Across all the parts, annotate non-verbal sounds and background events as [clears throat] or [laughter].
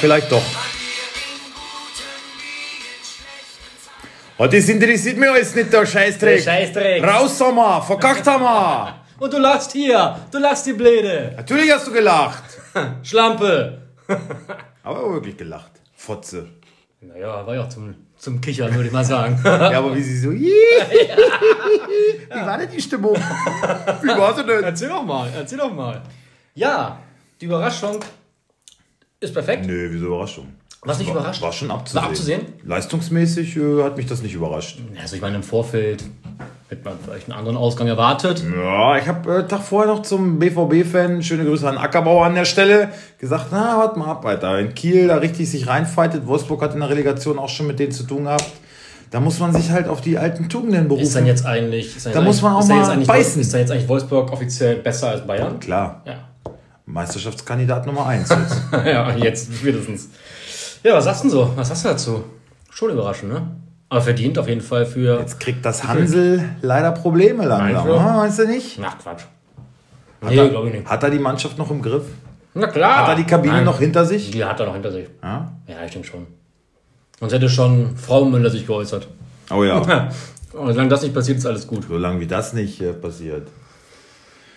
Vielleicht doch. Oh, das interessiert mich alles nicht, der Scheißdreck. Der Scheißdreck. Raus, Sommer, verkackt haben [laughs] wir. Und du lachst hier. Du lachst die Bläde. Natürlich hast du gelacht. [laughs] Schlampe. [laughs] Aber wirklich gelacht. Fotze. Naja, war ja auch zum, zum Kichern, würde ich mal sagen. Ja, aber wie sie so. Wie war denn die Stimmung? Wie war sie denn? Erzähl doch mal, erzähl doch mal. Ja, die Überraschung ist perfekt. Nö, wieso Überraschung? Was nicht war, überrascht? War schon abzusehen. War abzusehen? Leistungsmäßig äh, hat mich das nicht überrascht. Also ich meine, im Vorfeld hätte man vielleicht einen anderen Ausgang erwartet. Ja, ich habe äh, Tag vorher noch zum BVB-Fan, schöne Grüße an Ackerbauer an der Stelle, gesagt, na, warte mal ab, Alter. In Kiel da richtig sich reinfightet. Wolfsburg hat in der Relegation auch schon mit denen zu tun gehabt. Da muss man sich halt auf die alten Tugenden berufen. Ist dann jetzt eigentlich... Ist dann Da jetzt muss man auch ist dann jetzt mal beißen. Ist dann jetzt eigentlich Wolfsburg offiziell besser als Bayern? Klar, Ja. Meisterschaftskandidat Nummer 1 jetzt. [laughs] ja, jetzt spätestens. Ja, was sagst du denn so? Was hast du dazu? Schon überraschend, ne? Aber verdient auf jeden Fall für... Jetzt kriegt das Hansel leider Probleme langsam. Meinst du? Ah, Meinst du nicht? Ach, Quatsch. Hat, Nee, er, glaube ich nicht. hat er die Mannschaft noch im Griff? Na klar. Hat er die Kabine Nein. noch hinter sich? Die hat er noch hinter sich. Ja? Ja, ich denke schon. Sonst hätte schon Frau Müller sich geäußert. Oh ja, [laughs] solange das nicht passiert, ist alles gut. solange wie das nicht äh, passiert.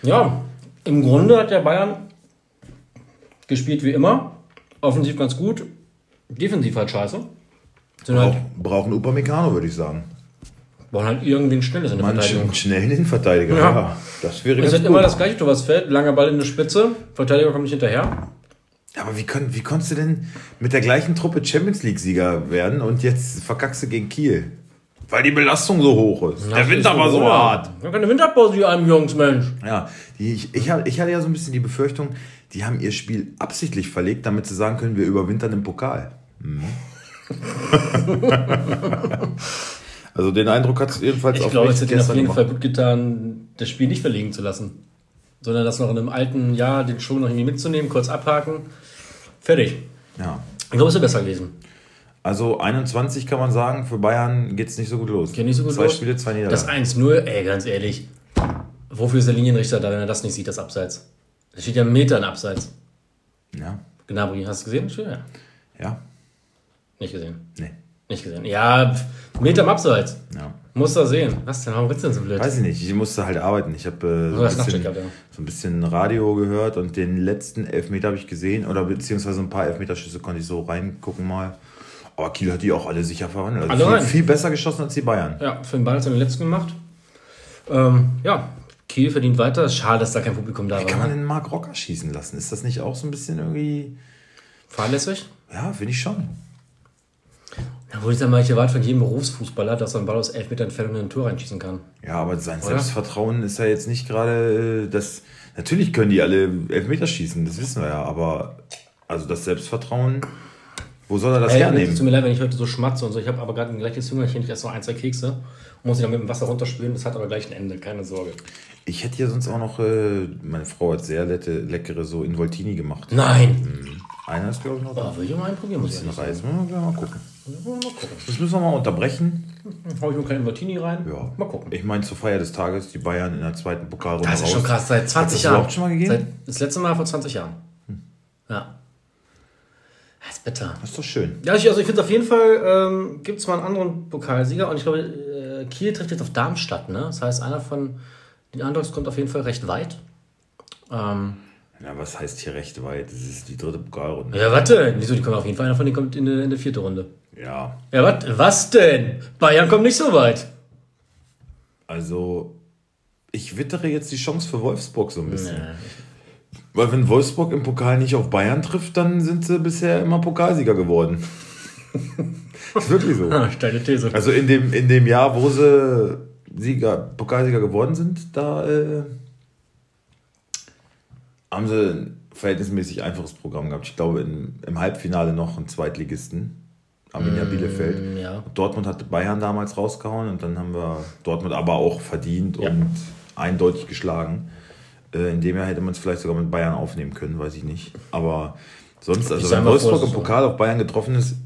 Ja, im Grunde hat der Bayern gespielt wie immer. Offensiv ganz gut. Defensiv halt scheiße. Sind halt, Brauch, brauchen Upamecano, würde ich sagen. brauchen halt irgendwen Schnelles in der Einen Verteidigung. sch- schnellen Innenverteidiger. Ja. Ja. das wäre Es ist immer das gleiche, was fällt. Langer Ball in der Spitze. Verteidiger kommt nicht hinterher. Aber wie, können, wie konntest du denn mit der gleichen Truppe Champions League-Sieger werden und jetzt verkackst du gegen Kiel? Weil die Belastung so hoch ist. der Winter war so hart. Ja, keine Winterpause, die einem Jungs, Mensch. Ja, die, ich, ich, ich hatte ja so ein bisschen die Befürchtung, die haben ihr Spiel absichtlich verlegt, damit sie sagen können, wir überwintern im Pokal. Mhm. [laughs] also den Eindruck hat es jedenfalls Ich auf glaube, es hätte ihnen auf jeden gemacht. Fall gut getan, das Spiel nicht verlegen zu lassen. Sondern das noch in einem alten Jahr, den Schwung noch irgendwie mitzunehmen, kurz abhaken. Fertig. Ja. Ich glaube, es wäre besser gewesen. Also 21 kann man sagen, für Bayern geht es nicht so gut los. Geht nicht so gut zwei los. Spiele, zwei Das Niederlagen. 1-0, ey, ganz ehrlich. Wofür ist der Linienrichter da, wenn er das nicht sieht, das Abseits? Da steht ja ein Meter in Abseits. Ja. Gnabry, hast du gesehen? Ja. Ja. Nicht gesehen. Nee. Nicht gesehen. Ja, Meter im Abseits. Ja. Muss er sehen. Was denn? Warum du denn so blöd? Weiß ich nicht, ich musste halt arbeiten. Ich habe äh, so, ein bisschen- gehabt, ja. so ein bisschen Radio gehört und den letzten Elfmeter habe ich gesehen oder beziehungsweise ein paar Elfmeterschüsse konnte ich so reingucken mal. Aber Kiel hat die auch alle sicher verwandelt. Also viel, viel besser geschossen als die Bayern. Ja, Finn Ball hat seinen letzten gemacht. Ähm, ja, Kiel verdient weiter. Schade, dass da kein Publikum da Wie kann man war. den Marc Rocker schießen lassen? Ist das nicht auch so ein bisschen irgendwie. Fahrlässig. Ja, finde ich schon. Ja, wo ich dann mal, ich erwarte von jedem Berufsfußballer, dass er einen Ball aus elf Meter Entfernung in ein Tor reinschießen kann. Ja, aber sein Oder? Selbstvertrauen ist ja jetzt nicht gerade äh, das. Natürlich können die alle Elfmeter schießen, das wissen wir ja, aber also das Selbstvertrauen, wo soll er das Ey, es hernehmen? tut mir leid, wenn ich heute so schmatze und so. Ich habe aber gerade ein gleiches Hüngerchen, ich esse noch ein, zwei Kekse und muss sie dann mit dem Wasser runterspülen. Das hat aber gleich ein Ende, keine Sorge. Ich hätte ja sonst auch noch, äh, meine Frau hat sehr lette, leckere so Involtini gemacht. Nein! Einer ist, glaube ich, noch da. Oh, will ich mal einen probieren, muss ich ehrlich Reis. Mal, mal gucken. Mal gucken. Das müssen wir mal unterbrechen. Hau ich mir keinen Martini rein? Ja. Mal gucken. Ich meine, zur Feier des Tages, die Bayern in der zweiten Pokalrunde Das ist raus. schon krass, seit 20 Hat das Jahren. überhaupt schon mal gegeben? Seit, das letzte Mal vor 20 Jahren. Ja. Das ist bitter. Das ist doch schön. Ja, ich, also ich finde auf jeden Fall, ähm, gibt es mal einen anderen Pokalsieger und ich glaube, äh, Kiel trifft jetzt auf Darmstadt, ne? Das heißt, einer von den Underdogs kommt auf jeden Fall recht weit. Ähm, Ja, was heißt hier recht weit? Das ist die dritte Pokalrunde. ja, warte, wieso, die kommen auf jeden Fall, einer von denen kommt in die, in die vierte Runde. Ja, Ja, wat, was denn? Bayern kommt nicht so weit. also ich wittere jetzt die Chance für Wolfsburg so ein bisschen. Nee. Weil wenn Wolfsburg im Pokal nicht auf Bayern trifft, dann sind sie bisher immer Pokalsieger geworden. [laughs] ist wirklich so. Ah, steile These. Also in dem, in dem Jahr, wo sie Sieger, Pokalsieger geworden sind, da äh, haben sie ein verhältnismäßig einfaches Programm gehabt. Ich glaube, in, im Halbfinale noch einen Zweitligisten, Arminia Bielefeld. ja. Dortmund hatte Bayern damals rausgehauen und dann haben wir Dortmund aber auch verdient Ja. und eindeutig geschlagen. Äh, in dem Jahr hätte man es vielleicht sogar mit Bayern aufnehmen können, weiß ich nicht. Aber sonst, also sag wenn mal Wolfsburg im Pokal auf Bayern getroffen ist,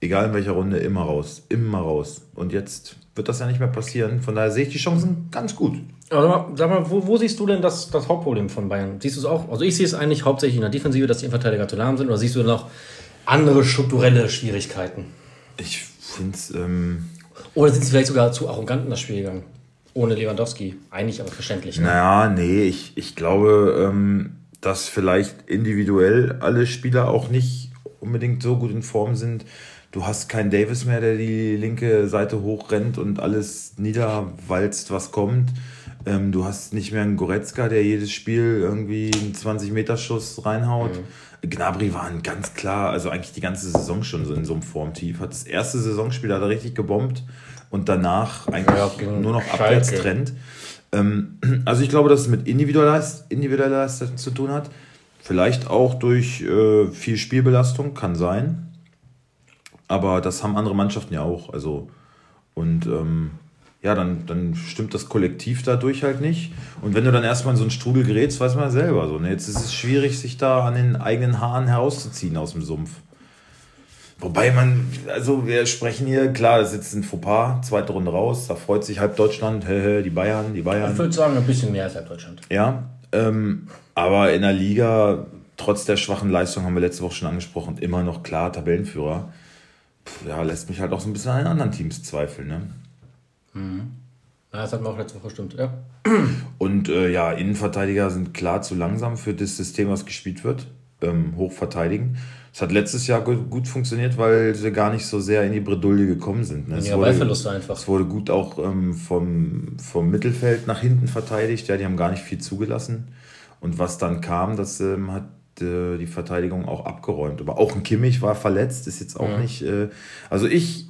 egal in welcher Runde, immer raus. Immer raus. Und jetzt wird das ja nicht mehr passieren. Von daher sehe ich die Chancen ganz gut. Aber sag mal, wo, wo siehst du denn das, das Hauptproblem von Bayern? Siehst du es auch? Also ich sehe es eigentlich hauptsächlich in der Defensive, dass die Innenverteidiger zu lahm sind, oder siehst du noch andere strukturelle Schwierigkeiten? Ich finde es. Ähm oder sind sie vielleicht sogar zu arrogant in das Spiel gegangen? Ohne Lewandowski. Eigentlich aber verständlich. Ne? Naja, nee, ich, ich glaube, ähm, dass vielleicht individuell alle Spieler auch nicht unbedingt so gut in Form sind. Du hast keinen Davis mehr, der die linke Seite hochrennt und alles niederwalzt, was kommt. Ähm, du hast nicht mehr einen Goretzka, der jedes Spiel irgendwie einen 20-Meter-Schuss reinhaut. Mhm. Gnabry war ein ganz klar, also eigentlich die ganze Saison schon so in so einem Formtief. Hat das erste Saisonspiel hat er richtig gebombt und danach eigentlich ja, nur noch Abwärtstrend. Ähm, also ich glaube, dass es mit individueller, individueller Leistung zu tun hat. Vielleicht auch durch äh, viel Spielbelastung, kann sein. Aber das haben andere Mannschaften ja auch. Also, und ähm, ja, dann, dann stimmt das Kollektiv dadurch halt nicht. Und wenn du dann erstmal in so einen Strudel gerätst, weiß man ja selber so. Ne? Jetzt ist es schwierig, sich da an den eigenen Haaren herauszuziehen aus dem Sumpf. Wobei man, also wir sprechen hier, klar, ist jetzt ein Fauxpas, zweite Runde raus, da freut sich halb Deutschland, die Bayern, die Bayern. Ich würde sagen, ein bisschen mehr als halb Deutschland. Ja, ähm, aber in der Liga, trotz der schwachen Leistung, haben wir letzte Woche schon angesprochen, immer noch klar Tabellenführer. Puh, ja, lässt mich halt auch so ein bisschen an den anderen Teams zweifeln, ne? Mhm. Ja, das hat man auch letzte Woche stimmt, ja. Und äh, ja, Innenverteidiger sind klar zu langsam für das System, was gespielt wird. Ähm, hoch verteidigen. Es hat letztes Jahr gut funktioniert, weil sie gar nicht so sehr in die Bredouille gekommen sind. Ne? Ja, Ballverluste einfach. Es wurde gut auch ähm, vom, vom Mittelfeld nach hinten verteidigt. Ja, die haben gar nicht viel zugelassen. Und was dann kam, das ähm, hat äh, die Verteidigung auch abgeräumt. Aber auch ein Kimmich war verletzt, ist jetzt auch ja. nicht. Äh, also ich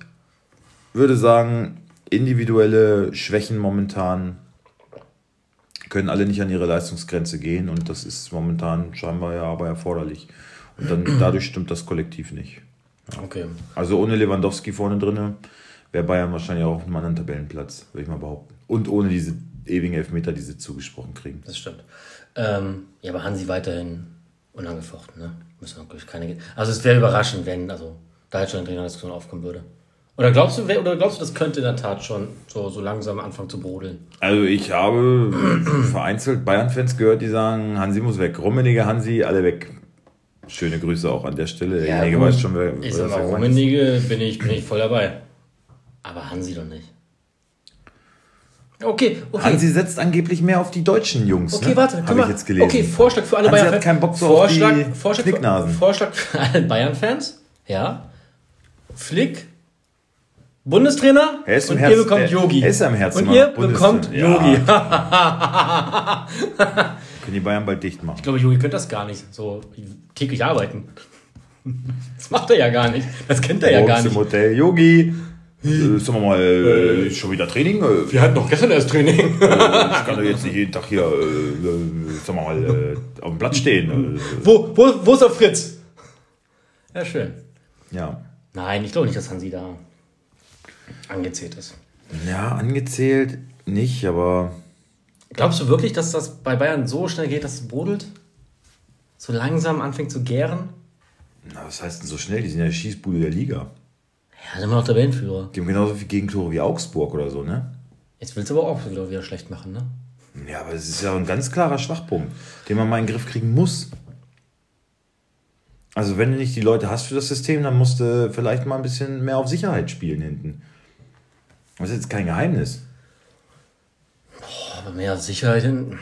würde sagen, individuelle Schwächen momentan können alle nicht an ihre Leistungsgrenze gehen und das ist momentan scheinbar ja aber erforderlich. Und dann [clears throat] dadurch stimmt das Kollektiv nicht. Ja. Okay. Also ohne Lewandowski vorne drin wäre Bayern wahrscheinlich auch auf einem anderen Tabellenplatz, würde ich mal behaupten. Und ohne diese ewigen Elfmeter, die sie zugesprochen kriegen. Das stimmt. Ähm, ja, aber Hansi weiterhin unangefochten, ne? Müssen wirklich keine. Also es wäre überraschend, wenn also da jetzt schon eine Trainerdiskussion aufkommen würde. Oder glaubst du, oder glaubst du, das könnte in der Tat schon so, so langsam anfangen zu brodeln? Also ich habe [clears throat] vereinzelt Bayern-Fans gehört, die sagen, Hansi muss weg. Rummenigge, Hansi, alle weg. Schöne Grüße auch an der Stelle. Derjenige ja, weiß schon, wer. Ich sag mal, Rummenigge bin ich, bin ich voll dabei. Aber Hansi doch nicht. Okay, okay. Hansi setzt angeblich mehr auf die deutschen Jungs. Okay, ne? warte, habe ich jetzt gelesen. Okay, Vorschlag für alle Bayern-Fans. keinen Bock so Vorschlag, auf die Vorschlag, Vorschlag, Vorschlag für alle Bayern-Fans. Ja. Flick Bundestrainer er ist und Herz, ihr bekommt Yogi. Er ist am Herzen. Und ihr bekommt Yogi. Ja. [laughs] [laughs] Können die Bayern bald dicht machen. Ich glaube, Yogi könnte das gar nicht so täglich arbeiten. [laughs] Das macht er ja gar nicht. Das kennt er ja gar nicht. im Hotel. Yogi, äh, sagen wir mal, äh, schon wieder Training? Äh, wir hatten doch gestern erst Training. äh, ich kann doch jetzt nicht jeden Tag hier, äh, äh sagen wir mal, äh, auf dem Platz stehen. wo, wo, wo ist der Fritz? Ja, schön. Ja. Nein, ich glaube nicht, dass Hansi da angezählt ist. Ja, angezählt nicht, aber. Glaubst du wirklich, dass das bei Bayern so schnell geht, dass es brodelt? So langsam anfängt zu gären? Na, was heißt denn so schnell? Die sind ja die Schießbude der Liga. Ja, sind wir noch der Weltführer. Die haben genauso viele Gegentore wie Augsburg oder so, ne? Jetzt willst du aber auch wieder, wieder schlecht machen, ne? Ja, aber es ist ja ein ganz klarer Schwachpunkt, den man mal in den Griff kriegen muss. Also, wenn du nicht die Leute hast für das System, dann musst du vielleicht mal ein bisschen mehr auf Sicherheit spielen hinten. Das ist jetzt kein Geheimnis. Boah, aber mehr Sicherheit hin.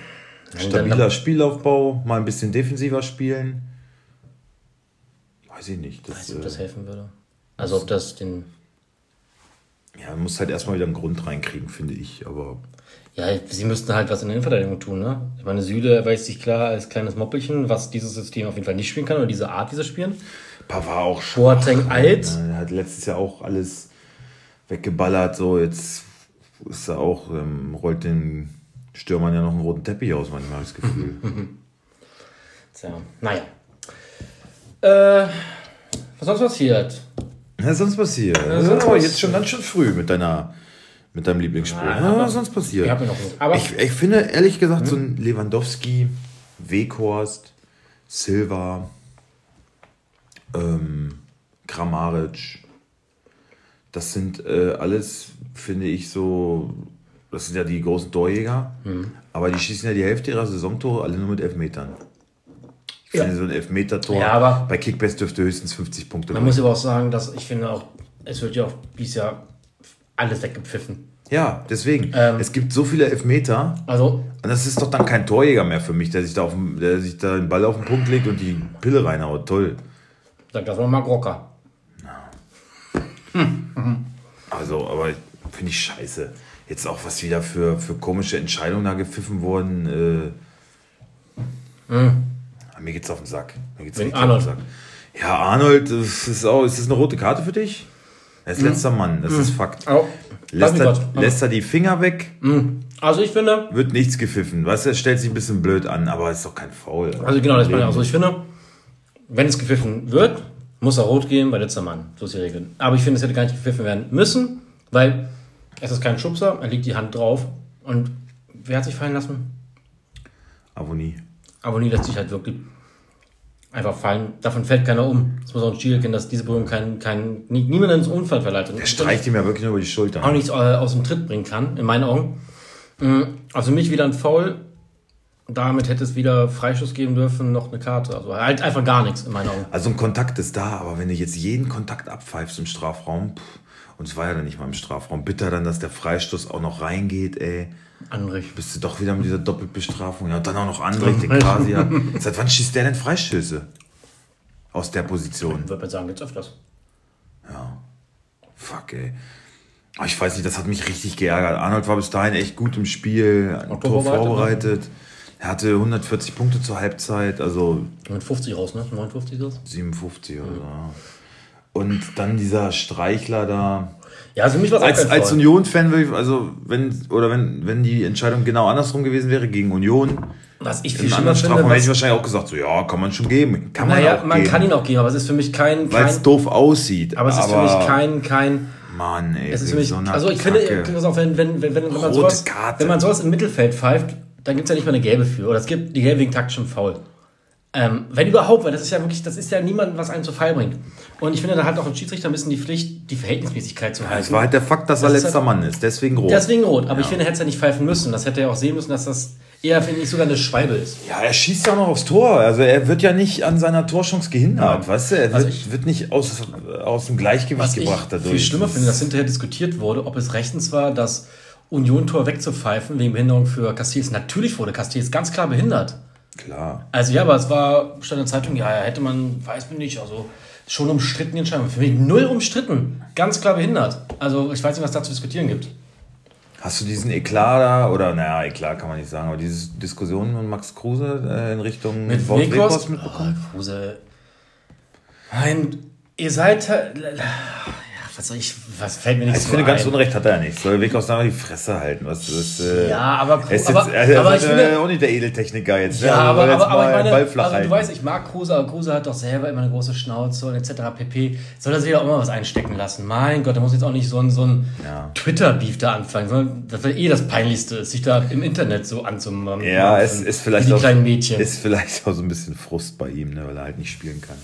Stabiler Spielaufbau, mal ein bisschen defensiver spielen. Weiß ich nicht. Das, Weiß nicht, ob das äh, helfen würde. Also ob das den. Ja, man muss halt erstmal wieder einen Grund reinkriegen, finde ich. Aber. Ja, sie müssten halt was in der Innenverteidigung tun, ne? Ich meine, Süle erweist sich klar als kleines Moppelchen, was dieses System auf jeden Fall nicht spielen kann oder diese Art, wie sie spielen. Pavard auch schon. Boateng alt. Er hat letztes Jahr auch alles weggeballert. So, jetzt ist er auch, ähm, rollt den Stürmern ja noch einen roten Teppich aus, manchmal habe ich das Gefühl. [laughs] Tja, naja. Äh, was sonst passiert? Was sonst passiert? Ja, sonst oh, jetzt schon ganz schön früh mit deiner mit deinem Lieblingsspiel. Ja, was sonst passiert? Ich, noch aber ich, ich finde ehrlich gesagt, hm? so ein Lewandowski, Weghorst, Silva, ähm, Kramaric, Das sind äh, alles, finde ich, so. Das sind ja die großen Torjäger. Mhm. Aber die schießen ja die Hälfte ihrer Saisontore alle nur mit Elfmetern. Ich ja. finde so ein Elfmeter-Tor ja, bei Kickbase dürfte höchstens 50 Punkte Man bringen. muss aber auch sagen, dass ich finde auch, es wird ja auch dieses Jahr alles weggepfiffen. Ja, deswegen. Ähm, es gibt so viele Elfmeter. Also. Und das ist doch dann kein Torjäger mehr für mich, der sich da, auf, der sich da den Ball auf den Punkt legt und die Pille reinhaut. Toll. Sag das mal Mark [laughs] Also, aber finde ich scheiße. Jetzt auch was wieder für, für komische Entscheidungen da gepfiffen wurden. Äh, mhm. Mir geht's auf den Sack. Mir geht's Wegen Arnold. Auf den Sack. Ja, Arnold, das ist, auch, ist das eine rote Karte für dich? Er ist mhm. letzter Mann, das mhm. ist Fakt. Oh. Lässt, er, lässt er die Finger weg? Mhm. Also ich finde. Wird nichts gepfiffen. Weißt du, er stellt sich ein bisschen blöd an, aber ist doch kein Foul. Also genau, das meine ich auch so. Ich finde, wenn es gepfiffen wird, muss er rot gehen, weil letzter Mann. So ist die Regel. Aber ich finde, es hätte gar nicht gepfiffen werden müssen, weil es ist kein Schubser, er liegt die Hand drauf. Und wer hat sich fallen lassen? Avoni. Avoni lässt sich halt wirklich einfach fallen. Davon fällt keiner um. Das muss auch ein Spiel kennen, dass diese Berührung kein, kein, niemand ins Unfall verleitet. Der streicht ihm ja wirklich nur über die Schulter. Auch nichts äh, aus dem Tritt bringen kann, in meinen Augen. Mm, also mich wieder ein Foul. Damit hätte es weder Freischuss geben dürfen, noch eine Karte. Also halt einfach gar nichts in meinen Augen. Also ein Kontakt ist da, aber wenn du jetzt jeden Kontakt abpfeifst im Strafraum, pff, und es war ja dann nicht mal im Strafraum, bitter dann, dass der Freistoß auch noch reingeht, ey. Andrich. Bist du doch wieder mit dieser Doppelbestrafung. Ja, und dann auch noch Andrich, den quasi hat. [laughs] Seit wann schießt der denn Freistöße? Aus der Position. Ich würde mal sagen, jetzt öfters. Ja. Fuck, ey. Aber ich weiß nicht, das hat mich richtig geärgert. Arnold war bis dahin echt gut im Spiel, ein Tor vorbereitet. Er hatte 140 Punkte zur Halbzeit, also. Mit 50 raus, ne? 59 ist das? 57 mhm. oder so. Und dann dieser Streichler da. Ja, also mich war als, als Union-Fan würde ich, also wenn, oder wenn, wenn die Entscheidung genau andersrum gewesen wäre, gegen Union, was ich viel schlimmer finde, hätte ich wahrscheinlich auch gesagt, so ja, kann man schon geben. Kann man naja, man geben. kann ihn auch geben, aber es ist für mich kein. kein Weil es doof aussieht. Aber es ist für mich kein, kein. Mann, ey. Es ist für mich, so also ich Kacke. finde, auch, wenn, wenn, wenn, wenn, wenn, man sowas, wenn man sowas im Mittelfeld pfeift, dann gibt es ja nicht mal eine gelbe für. Oder es gibt die gelbe wegen taktischem Foul. Ähm, wenn überhaupt, weil das ist ja wirklich, das ist ja niemand, was einen zu Fall bringt. Und ich finde, da hat auch ein Schiedsrichter ein bisschen die Pflicht, die Verhältnismäßigkeit zu halten. Es war halt der Fakt, dass das er letzter halt, Mann ist, deswegen rot. Deswegen rot, aber ja. ich finde, er hätte es ja nicht pfeifen müssen. Das hätte er auch sehen müssen, dass das eher, finde ich, sogar eine Schwalbe ist. Ja, er schießt ja auch noch aufs Tor. Also er wird ja nicht an seiner Torchance gehindert, ja. weißt du? Er also wird, ich, wird, nicht aus, aus dem Gleichgewicht gebracht dadurch. Viel schlimmer finde, dass hinterher diskutiert wurde, ob es rechtens war, das Union-Tor wegzupfeifen wegen Behinderung für Castells. Natürlich wurde Castells ganz klar behindert. Klar. Also ja, aber es war, stand in der Zeitung, ja, hätte man, weiß man nicht, also schon umstritten die Entscheidung. Für mich null umstritten. Ganz klar behindert. Also ich weiß nicht, was da zu diskutieren gibt. Hast du diesen Eklat da, oder naja, Eklat kann man nicht sagen, aber diese Diskussion mit Max Kruse äh, in Richtung mit Wolf mitbekommen? Oh, Kruse. Nein, ihr seid was soll ich, was fällt mir nicht also so Ich finde, ganz Unrecht hat er nicht. Soll Weg aus die Fresse halten. Was, was, äh, ja, aber, er ist jetzt, aber, er aber ist ich finde, auch nicht der Edeltechniker jetzt. Ja, ja aber, aber, aber ich meine, also, du weißt, ich mag Kruse, aber Kruse hat doch selber immer eine große Schnauze und etc. pp. Soll er sich auch immer was einstecken lassen? Mein Gott, da muss jetzt auch nicht so ein, so ein ja. Twitter-Beef da anfangen, sondern das wäre eh das Peinlichste ist, sich da im Internet so anzumachen. Ja, es ist vielleicht die auch, kleinen Mädchen. ist vielleicht auch so ein bisschen Frust bei ihm, ne, weil er halt nicht spielen kann.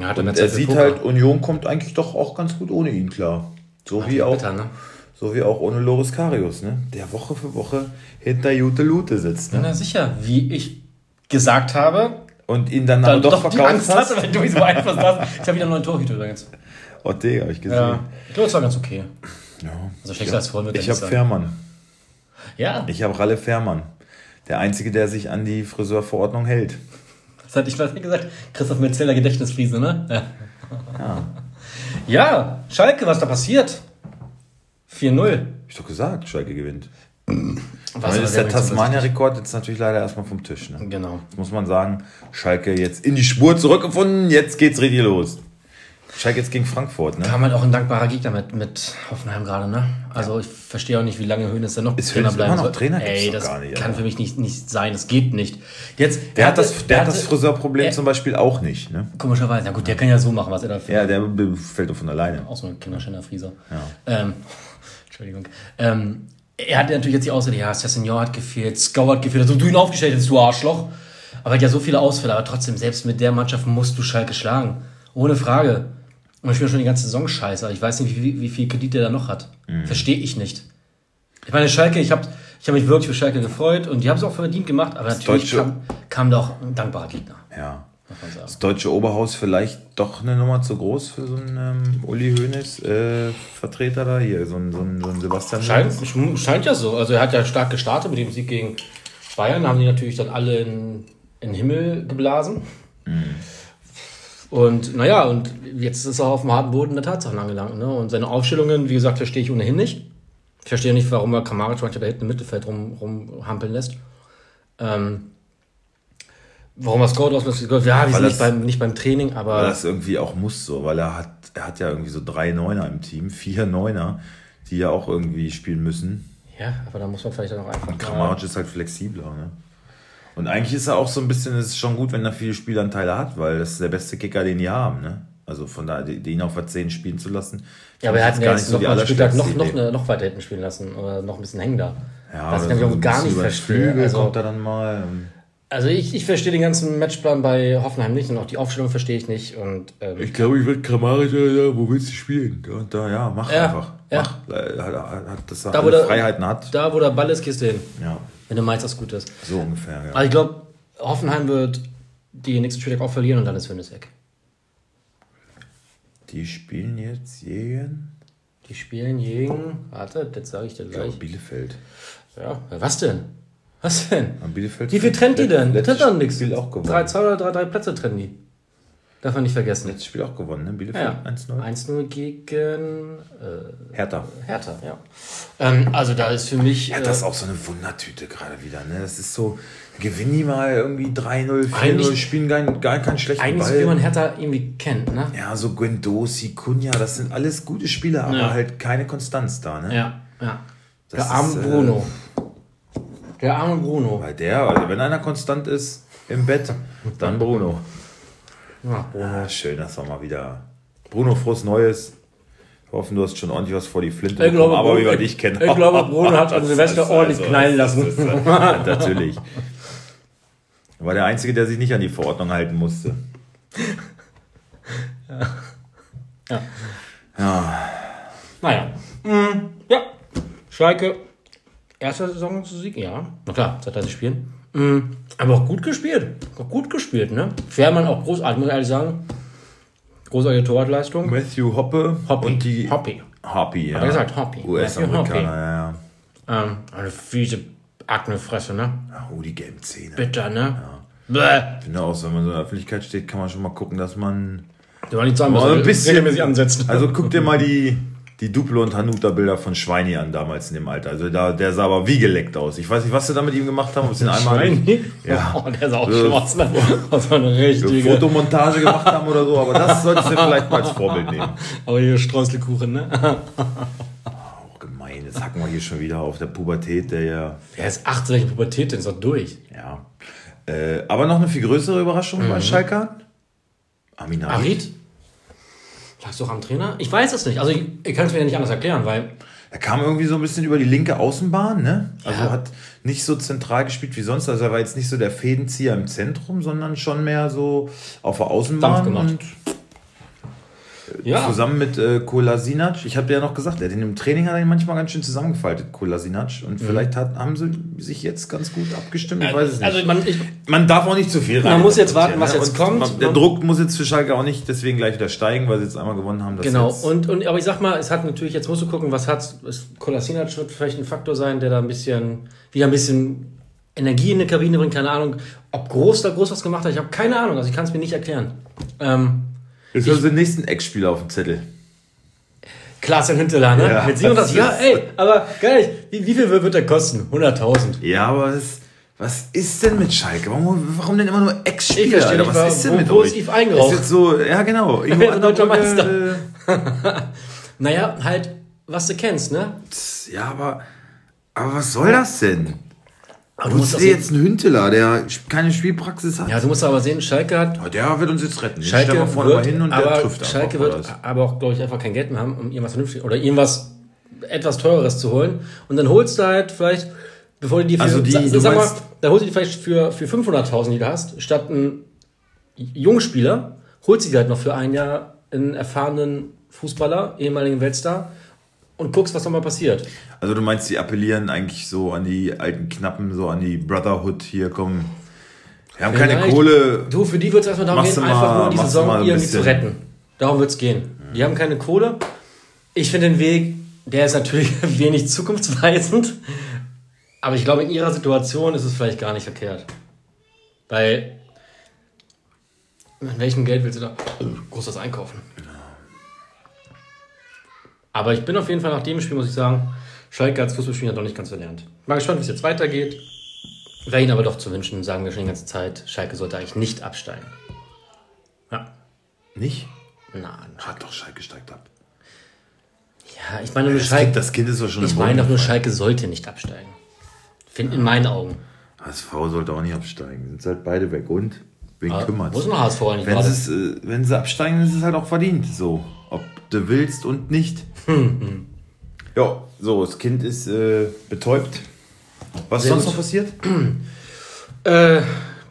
Ja, und er sieht halt, Union kommt eigentlich doch auch ganz gut ohne ihn klar. So wie, auch, bitter, ne? so wie auch ohne Loris Karius, ne? der Woche für Woche hinter Jute Lute sitzt. Ne? Na sicher, wie ich gesagt habe. Und ihn dann, dann doch, doch verkauft Angst hast. Hatte, wenn du so einfach hast. Ich habe wieder einen neuen Torhüter übrigens. Oh, den habe ich gesehen. Ja. Ich glaube, es war ganz okay. Ja. Also schlechter als vorhin wird Ich habe Fährmann. Ja. Ich habe Ralle Fährmann. Der Einzige, der sich an die Friseurverordnung hält. Das hatte ich was gesagt. Christoph Metzeler Gedächtnisfriese, ne? Ja. ja. Ja, Schalke, was da passiert? 4-0. Ich doch gesagt, Schalke gewinnt. Was ist der Tasmania-Rekord jetzt natürlich leider erstmal vom Tisch. Ne? Genau. Jetzt muss man sagen, Schalke jetzt in die Spur zurückgefunden, jetzt geht's richtig los. Schalke jetzt gegen Frankfurt, ne? Kam halt auch ein dankbarer Gegner mit, mit Hoffenheim gerade, ne? Also ja. ich verstehe auch nicht, wie lange Höhnes denn noch ist Trainer bleiben immer noch Trainer? Ey, das nicht, kann für mich nicht, nicht sein, das geht nicht. Jetzt, der, hat das, der, hat das Friseurproblem zum Beispiel auch nicht, ne? Komischerweise, na gut, der kann ja so machen, was er da Ja, der fällt doch von alleine. Auch so ein Kinderschänder Frieser. Ja. Ähm, [laughs] Entschuldigung. Ähm, er hat natürlich jetzt die Ausrede, ja, Senior hat gefehlt, Scout hat gefehlt, also du ihn aufgestellt hättest, du Arschloch. Aber er hat ja so viele Ausfälle, aber trotzdem, selbst mit der Mannschaft musst du Schalke schlagen. Ohne Frage. Und ich spiele schon die ganze Saison scheiße. Ich weiß nicht, wie, wie, viel Kredit der da noch hat. Mhm. Verstehe ich nicht. Ich meine, Schalke, ich habe ich hab mich wirklich für Schalke gefreut und die haben es auch verdient gemacht, aber das natürlich kam, kam doch ein dankbarer Gegner. Ja. Das deutsche Oberhaus vielleicht doch eine Nummer zu groß für so einen ähm, Uli Hoeneß äh, Vertreter da hier, so ein, so ein, so ein Sebastian. Scheint, scheint ja so. Also er hat ja stark gestartet mit dem Sieg gegen Bayern, haben die natürlich dann alle in, in den Himmel geblasen. Mhm. Und naja, und jetzt ist er auf dem harten Boden der Tatsachen angelangt. Ne? Und seine Aufstellungen, wie gesagt, verstehe ich ohnehin nicht. Ich verstehe nicht, warum er Kamaric manchmal da hinten im Mittelfeld rum, rumhampeln lässt. Ähm, warum er Scout auslässt, ja, wie nicht beim, nicht beim Training, aber. Weil das irgendwie auch muss so, weil er hat, er hat ja irgendwie so drei Neuner im Team, vier Neuner, die ja auch irgendwie spielen müssen. Ja, aber da muss man vielleicht dann auch einfach. Und Kramaric ist halt flexibler, ne? Und eigentlich ist er auch so ein bisschen, es ist schon gut, wenn er viele Spielanteile hat, weil das ist der beste Kicker, den die haben, ne? Also von da, den auf der spielen zu lassen. Ja, aber er hat ihn jetzt noch mal Spieltag noch, noch, eine, noch weiter hinten spielen lassen oder noch ein bisschen hängen da. Ja, das kann ich auch gar nicht verstehen. Also, kommt er dann mal. Also ich, ich verstehe den ganzen Matchplan bei Hoffenheim nicht und auch die Aufstellung verstehe ich nicht. Und, ähm, ich glaube, ich würde Kramaric, ja, wo willst du spielen? Da, da ja, mach ja, einfach. Ja. Mach, hat, dass er da, alle Freiheiten hat. Da, wo der Ball ist, gehst du hin. Ja. Wenn du meinst, dass gut ist. So ungefähr, ja. Also ich glaube, Hoffenheim wird die nächste Spieltag auch verlieren und dann ist Hönes weg. Die spielen jetzt gegen... Die spielen gegen... Warte, das sage ich dir gleich. Ich Bielefeld. Ja, was denn? Was denn? Am Bielefeld Wie viel trennt die denn? Trennt dann nichts. Spiel auch gewonnen. Drei, zwei oder drei, drei Plätze trennen die. Darf man nicht vergessen. Letztes Spiel auch gewonnen, ne? Bielefeld ja. 1-0. 1-0 gegen äh, Hertha. Hertha, ja. Ähm, also da ist für mich. Ja, das ist äh, auch so eine Wundertüte gerade wieder. Ne? Das ist so, gewinnen die mal irgendwie 3-0, 4-0, spielen gar, gar keinen schlechten eigentlich Ball. Eigentlich so, wie man Hertha irgendwie kennt, ne? Ja, so Guendouzi, Kunja, das sind alles gute Spieler, aber ja. halt keine Konstanz da, ne? Ja, ja. Das Der arme Bruno. Äh, der arme Bruno. Weil der, also wenn einer konstant ist im Bett, dann Bruno. Ja, Bruno. Ah, schön, dass wir mal wieder. Bruno, frohes Neues. Wir hoffen, du hast schon ordentlich was vor die Flinte ich glaube, aber Bruno, wie wir dich kennen. Ich glaube, Bruno hat an Silvester ordentlich also, knallen lassen. Ist, ja, [laughs] natürlich. Er war der Einzige, der sich nicht an die Verordnung halten musste. Ja. Ja. ja. Naja. Mhm. Ja. Schalke Erster Saison zu Sieg, ja. Na klar, seit 30 Spielen. Mhm. Aber auch gut gespielt. Auch gut gespielt, ne? Fährmann auch großartig, muss ich ehrlich sagen. Großartige Torwartleistung. Matthew Hoppe Hoppy. und die. Hoppy. Hoppy, ja. Hat er gesagt, Hoppy. US-Amerikaner, ja. Ähm, eine fiese Aknefresse, ne? Oh, die gelben Zähne. Bitter, ne? Ja. Ich finde auch, wenn man so in der Öffentlichkeit steht, kann man schon mal gucken, dass man. Du war nicht sagen, dass ein bisschen regelmäßig ansetzt. Also guck dir mal die die Duplo und Hanuta-Bilder von Schweini an damals in dem Alter. Also da, der sah aber wie geleckt aus. Ich weiß nicht, was sie da mit ihm gemacht haben. Ob sie ihn einmal Schweini? Ja. [laughs] Oh, der sah auch schlimm aus. Ne? [laughs] So eine richtige... Fotomontage gemacht haben oder so. Aber das solltest du vielleicht mal als Vorbild nehmen. Aber hier Streuselkuchen, ne? Auch gemein. Jetzt hacken wir hier schon wieder auf der Pubertät, der ja... Wer ist 18, welche Pubertät denn? Ist doch durch. Ja. Äh, aber noch eine viel größere Überraschung mhm. bei Schalke. Amin Arid? Lag es doch am Trainer? Ich weiß es nicht. Also ich, ich kann es mir ja nicht anders erklären, weil. Er kam irgendwie so ein bisschen über die linke Außenbahn, ne? Also ja. hat nicht so zentral gespielt wie sonst. Also er war jetzt nicht so der Fädenzieher im Zentrum, sondern schon mehr so auf der Außenbahn. Dampf gemacht. Und ja. Zusammen mit äh, Kolasinac. Ich habe ja noch gesagt, er den im Training hat er manchmal ganz schön zusammengefaltet, Kolasinac. Und mhm. vielleicht hat, haben sie sich jetzt ganz gut abgestimmt. Ich weiß es nicht. Also man, ich, man darf auch nicht zu viel rein. Man muss jetzt warten, was ne? jetzt kommt. Man, der Druck muss jetzt für Schalke auch nicht deswegen gleich wieder steigen, weil sie jetzt einmal gewonnen haben. Genau. Und, und, aber ich sag mal, es hat natürlich, jetzt musst du gucken, was hat Kolasinac wird vielleicht ein Faktor sein, der da ein bisschen, wieder ein bisschen Energie in die Kabine bringt, keine Ahnung. Ob groß da groß was gemacht hat, ich habe keine Ahnung, also ich kann es mir nicht erklären. Ähm, Jetzt haben sie den nächsten Ex-Spieler auf dem Zettel. Klaas Hinteler, ne? Ja, Mit 37. Ja, ey, aber geil. Wie, wie viel wird der kosten? 100.000. Ja, aber was, was ist denn mit Schalke? Warum, warum denn immer nur Ex-Spieler? Ich was ist denn wo, mit wo euch? Ist jetzt so, ja genau. [laughs] Irgendwo deutscher Meister. [laughs] naja, halt, was du kennst, ne? Ja, aber, aber was soll das denn? Aber du musst du jetzt einen Hünteler, der keine Spielpraxis hat? Ja, du musst aber sehen, Schalke hat. Ja, der wird uns jetzt retten. Schalke wir vorne wird, mal hin und aber der trifft Schalke wird alles. aber auch, glaube ich, einfach kein Geld mehr haben, um irgendwas vernünftig oder irgendwas etwas teureres zu holen. Und dann holst du halt vielleicht, bevor du die für, also die, sag, sag mal, da holst du die vielleicht für, für 500.000, die du hast, statt einen Jungspieler, holst du die halt noch für ein Jahr einen erfahrenen Fußballer, ehemaligen Weltstar, und guckst, was nochmal passiert. Also du meinst, die appellieren eigentlich so an die alten Knappen, so an die Brotherhood hier, kommen. Wir haben Vielleicht. keine Kohle. Du, für die wird es erstmal darum gehen, einfach nur die Saison irgendwie bisschen. zu retten. Darum wird es gehen. Die haben keine Kohle. Ich finde den Weg, der ist natürlich [laughs] wenig zukunftsweisend. Aber ich glaube, in ihrer Situation ist es vielleicht gar nicht verkehrt. Weil, mit welchem Geld willst du da groß das einkaufen? Aber ich bin auf jeden Fall nach dem Spiel, muss ich sagen, Schalke als Fußballspieler noch nicht ganz verlernt. Mal gespannt, wie es jetzt weitergeht. Wäre ihnen aber doch zu wünschen, sagen wir schon die ganze Zeit, Schalke sollte eigentlich nicht absteigen. Ja. Nicht? Nein. Hat doch Schalke steigt ab. Ja, ich meine nur Schalke. das Kind ist doch schon Ich meine doch nur, Schalke sollte nicht absteigen. Find in meinen Augen. HSV sollte auch nicht absteigen. Sind halt beide weg und wen ah, kümmert Wo ist denn HSV eigentlich wenn, es, äh, wenn sie absteigen, ist es halt auch verdient. So, ob du willst und nicht. [laughs] ja, so, das Kind ist äh, betäubt. Was Sehr ist sonst gut. noch passiert? [clears throat] äh,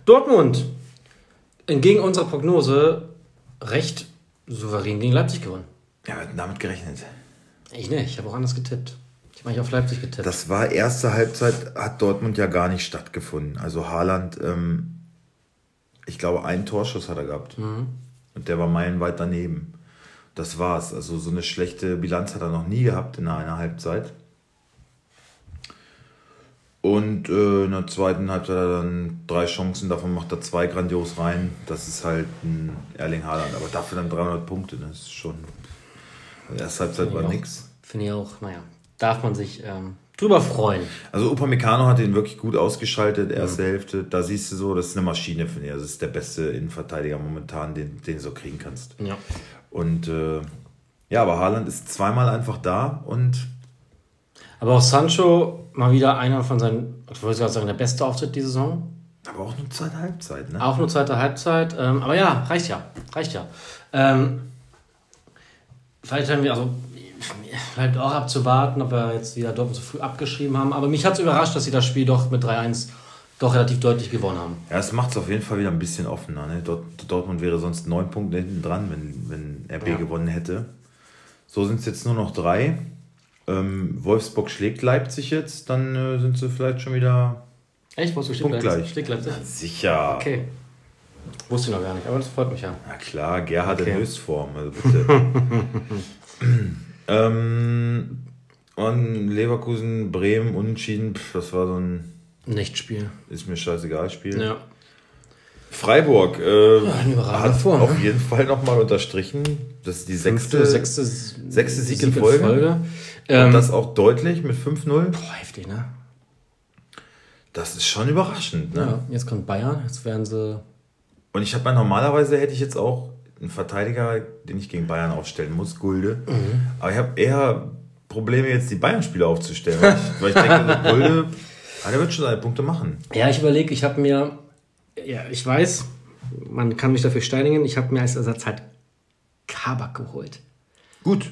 Dortmund, entgegen unserer Prognose, recht souverän gegen Leipzig gewonnen. Ja, wir hatten damit gerechnet. Ich nicht, ich habe auch anders getippt. Ich habe auf Leipzig getippt. Das war erste Halbzeit, hat Dortmund ja gar nicht stattgefunden. Also Haaland, ähm, ich glaube, einen Torschuss hat er gehabt. Mhm. Und der war meilenweit daneben. Das war's. Also so eine schlechte Bilanz hat er noch nie gehabt in einer Halbzeit. Und äh, in der zweiten Halbzeit hat er dann drei Chancen, davon macht er zwei grandios rein. Das ist halt ein Erling Haaland. Aber dafür dann 300 Punkte, das ist schon. Also erste Halbzeit war nichts. Finde ich auch, naja, darf man sich ähm, drüber freuen. Also Upamecano hat ihn wirklich gut ausgeschaltet, erste mhm. Hälfte. Da siehst du so, das ist eine Maschine, finde ich. Das ist der beste Innenverteidiger momentan, den, den du so kriegen kannst. Ja. Und äh, ja, aber Haaland ist zweimal einfach da und. Aber auch Sancho mal wieder einer von seinen, ich würde sagen, der beste Auftritt die Saison. Aber auch nur zweite Halbzeit, ne? Auch nur zweite Halbzeit. Ähm, aber ja, reicht ja. Reicht ja. Ähm, vielleicht haben wir, also bleibt auch abzuwarten, ob wir jetzt wieder Dortmund so früh abgeschrieben haben. Aber mich hat es überrascht, dass sie das Spiel doch mit 3-1 doch relativ deutlich gewonnen haben. Ja, es macht es auf jeden Fall wieder ein bisschen offener. Ne? Dortmund wäre sonst neun Punkte hinten dran, wenn, wenn RB ja. gewonnen hätte. So sind es jetzt nur noch drei. Ähm, Wolfsburg schlägt Leipzig jetzt, dann äh, sind sie vielleicht schon wieder Echt? Wolfsburg schlägt Leipzig? Schlägt Leipzig? Ja, sicher. Okay. Wusste ich noch gar nicht, aber das freut mich ja. Na klar, Gerhard okay. in Höchstform, also bitte. [laughs] ähm, und Leverkusen, Bremen, Unentschieden, pff, das war so ein Nichtspiel. Ist mir scheißegal, Spiel. Ja. Freiburg äh, ja, hat Form, auf ne? jeden Fall nochmal unterstrichen. Das ist die sechste, Fünfte, sechste, sechste Sieg, Sieg in Folge. Folge. Und ähm, das auch deutlich mit 5-0. Boah, heftig, ne? Das ist schon überraschend, ne? Ja, jetzt kommt Bayern, jetzt werden sie. Und ich habe mal normalerweise hätte ich jetzt auch einen Verteidiger, den ich gegen Bayern aufstellen muss, Gulde. Mhm. Aber ich habe eher Probleme, jetzt die Bayern-Spieler aufzustellen. Weil ich, weil ich denke, Gulde aber der wird schon seine Punkte machen. Ja, ich überlege, ich habe mir, ja, ich weiß, man kann mich dafür steinigen, ich habe mir als Ersatz halt Kabak geholt. Gut.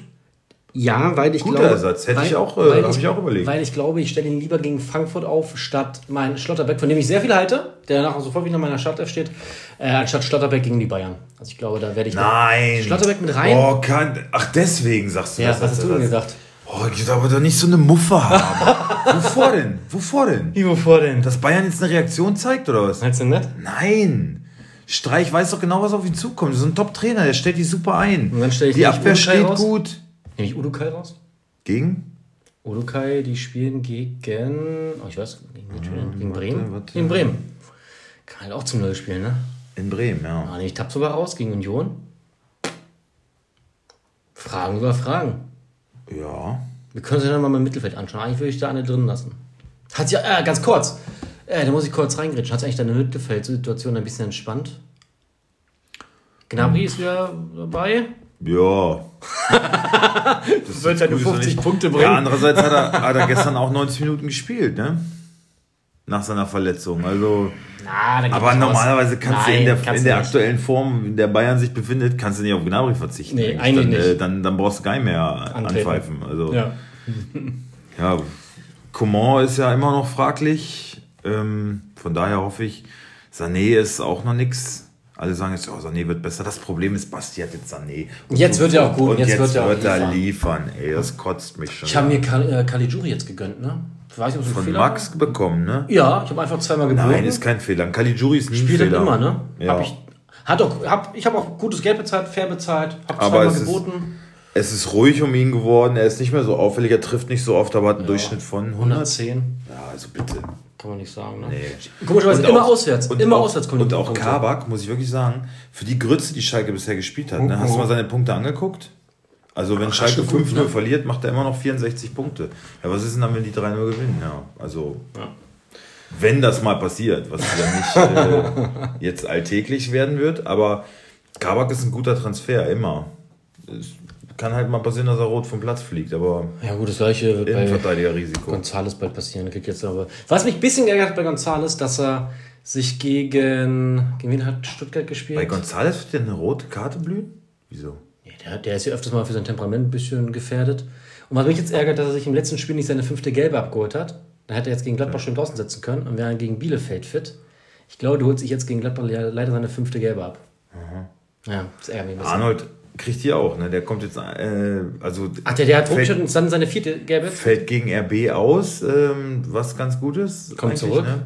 Ja, weil ich Guter glaube. Ersatz, hätte weil, ich auch, äh, habe ich auch überlegt. Weil ich glaube, ich stelle ihn lieber gegen Frankfurt auf, statt mein Schlotterbeck, von dem ich sehr viel halte, der nachher sofort wieder in meiner Startelf steht, äh, anstatt Schlotterbeck gegen die Bayern. Also ich glaube, da werde ich. Nein! Schlotterbeck mit rein. Oh, kann, ach, deswegen sagst du ja, das. Ja, was hast du denn gesagt? Oh, ich würde aber doch nicht so eine Muffe haben. [laughs] wovor denn? Wovor denn? Wie wovor denn? Dass Bayern jetzt eine Reaktion zeigt oder was? Meinst du nicht? Nein. Streich weiß doch genau, was auf ihn zukommt. Das ist ein Top-Trainer, der stellt die super ein. Und dann stelle ich die Abwehr steht raus? gut. Nehme ich Udukai raus? Gegen? Udukai, die spielen gegen. Oh, ich weiß, gegen, hm, gegen Bremen? Warte. Gegen Bremen. Kann halt auch zum Null spielen, ne? In Bremen, ja. Ah, ich tapp sogar raus gegen Union. Fragen über Fragen. Ja. Wir können uns ja mal im Mittelfeld anschauen. Eigentlich würde ich da eine drin lassen. Hat sich, äh, ganz kurz. Äh, da muss ich kurz reingrätschen. Hat sich eigentlich deine Mittelfeldsituation ein bisschen entspannt? Gnabry ist wieder dabei. Ja. [laughs] das wird ja nur 50 Punkte bringen. Ja, andererseits hat er, [laughs] hat er gestern auch 90 Minuten gespielt, ne? Nach seiner Verletzung. Also. Na, aber normalerweise kannst Nein, du in der, in der aktuellen Form, in der Bayern sich befindet, kannst du nicht auf Gnabry verzichten. Nee, eigentlich, dann, nicht. Äh, dann, dann brauchst du gar nicht mehr Antreten. anpfeifen. Also, ja. ja, Coman ist ja immer noch fraglich. Ähm, von daher hoffe ich, Sané ist auch noch nichts. Alle sagen jetzt, oh, Sané wird besser. Das Problem ist, Basti hat jetzt Sané. Und jetzt wird er auch gut. Und jetzt, jetzt wird, er, wird er liefern. Ey, das kotzt mich schon. Ich habe mir Kal äh, Caligiuri jetzt gegönnt, ne? Weiß nicht, Von Fehler Max war. bekommen, ne? Ja, ich habe einfach zweimal geboten. Nein, ist kein Fehler. Caligiuri ist nie Spielt ein Fehler. immer, ne? Ja. Hab ich hat auch, hab, ich habe auch gutes Geld bezahlt, fair bezahlt, habe zweimal geboten. Ist, es ist ruhig um ihn geworden, er ist nicht mehr so auffällig, er trifft nicht so oft, aber hat einen ja. Durchschnitt von 100. 110. Ja, also bitte. Kann man nicht sagen, ne? Nee. Komischerweise immer auch, auswärts. Und immer auch, auswärts kommt Und auch Punkte. Kabak, muss ich wirklich sagen, für die Grütze, die Schalke bisher gespielt hat, ne? hast du mal seine Punkte angeguckt? Also wenn Ach, Schalke 5-0 ne? verliert, macht er immer noch 64 Punkte. Ja, was ist denn dann, wenn die 3-0 gewinnen? Ja, also ja. wenn das mal passiert, was ja nicht äh, [laughs] jetzt alltäglich werden wird, aber Kabak ist ein guter Transfer, immer. Es kann halt mal passieren, dass er rot vom Platz fliegt, aber. Ja, gut, das gleiche wird bei Verteidigerrisiko. Gonzales bald passieren. Kriegt jetzt aber. Was mich ein bisschen geärgert hat bei Gonzales, dass er sich gegen. Gegen wen hat Stuttgart gespielt? Bei Gonzales wird der eine rote Karte blühen? Wieso? Ja, der, der ist ja öfters mal für sein Temperament ein bisschen gefährdet. Und was mich jetzt ärgert, dass er sich im letzten Spiel nicht seine fünfte Gelbe abgeholt hat. Dann hätte er jetzt gegen Gladbach ja. schon draußen setzen können und wäre gegen Bielefeld fit. Ich glaube, du holst sich jetzt gegen Gladbach leider seine fünfte Gelbe ab. Aha. Ja, das ärgert mich ein bisschen. Arnold kriegt die auch, ne? Der kommt jetzt, äh, also. Ach, der, der hat fällt, und dann seine vierte gelbe? Fällt gegen RB aus, ähm, was ganz gut ist. Kommt zurück. Ne?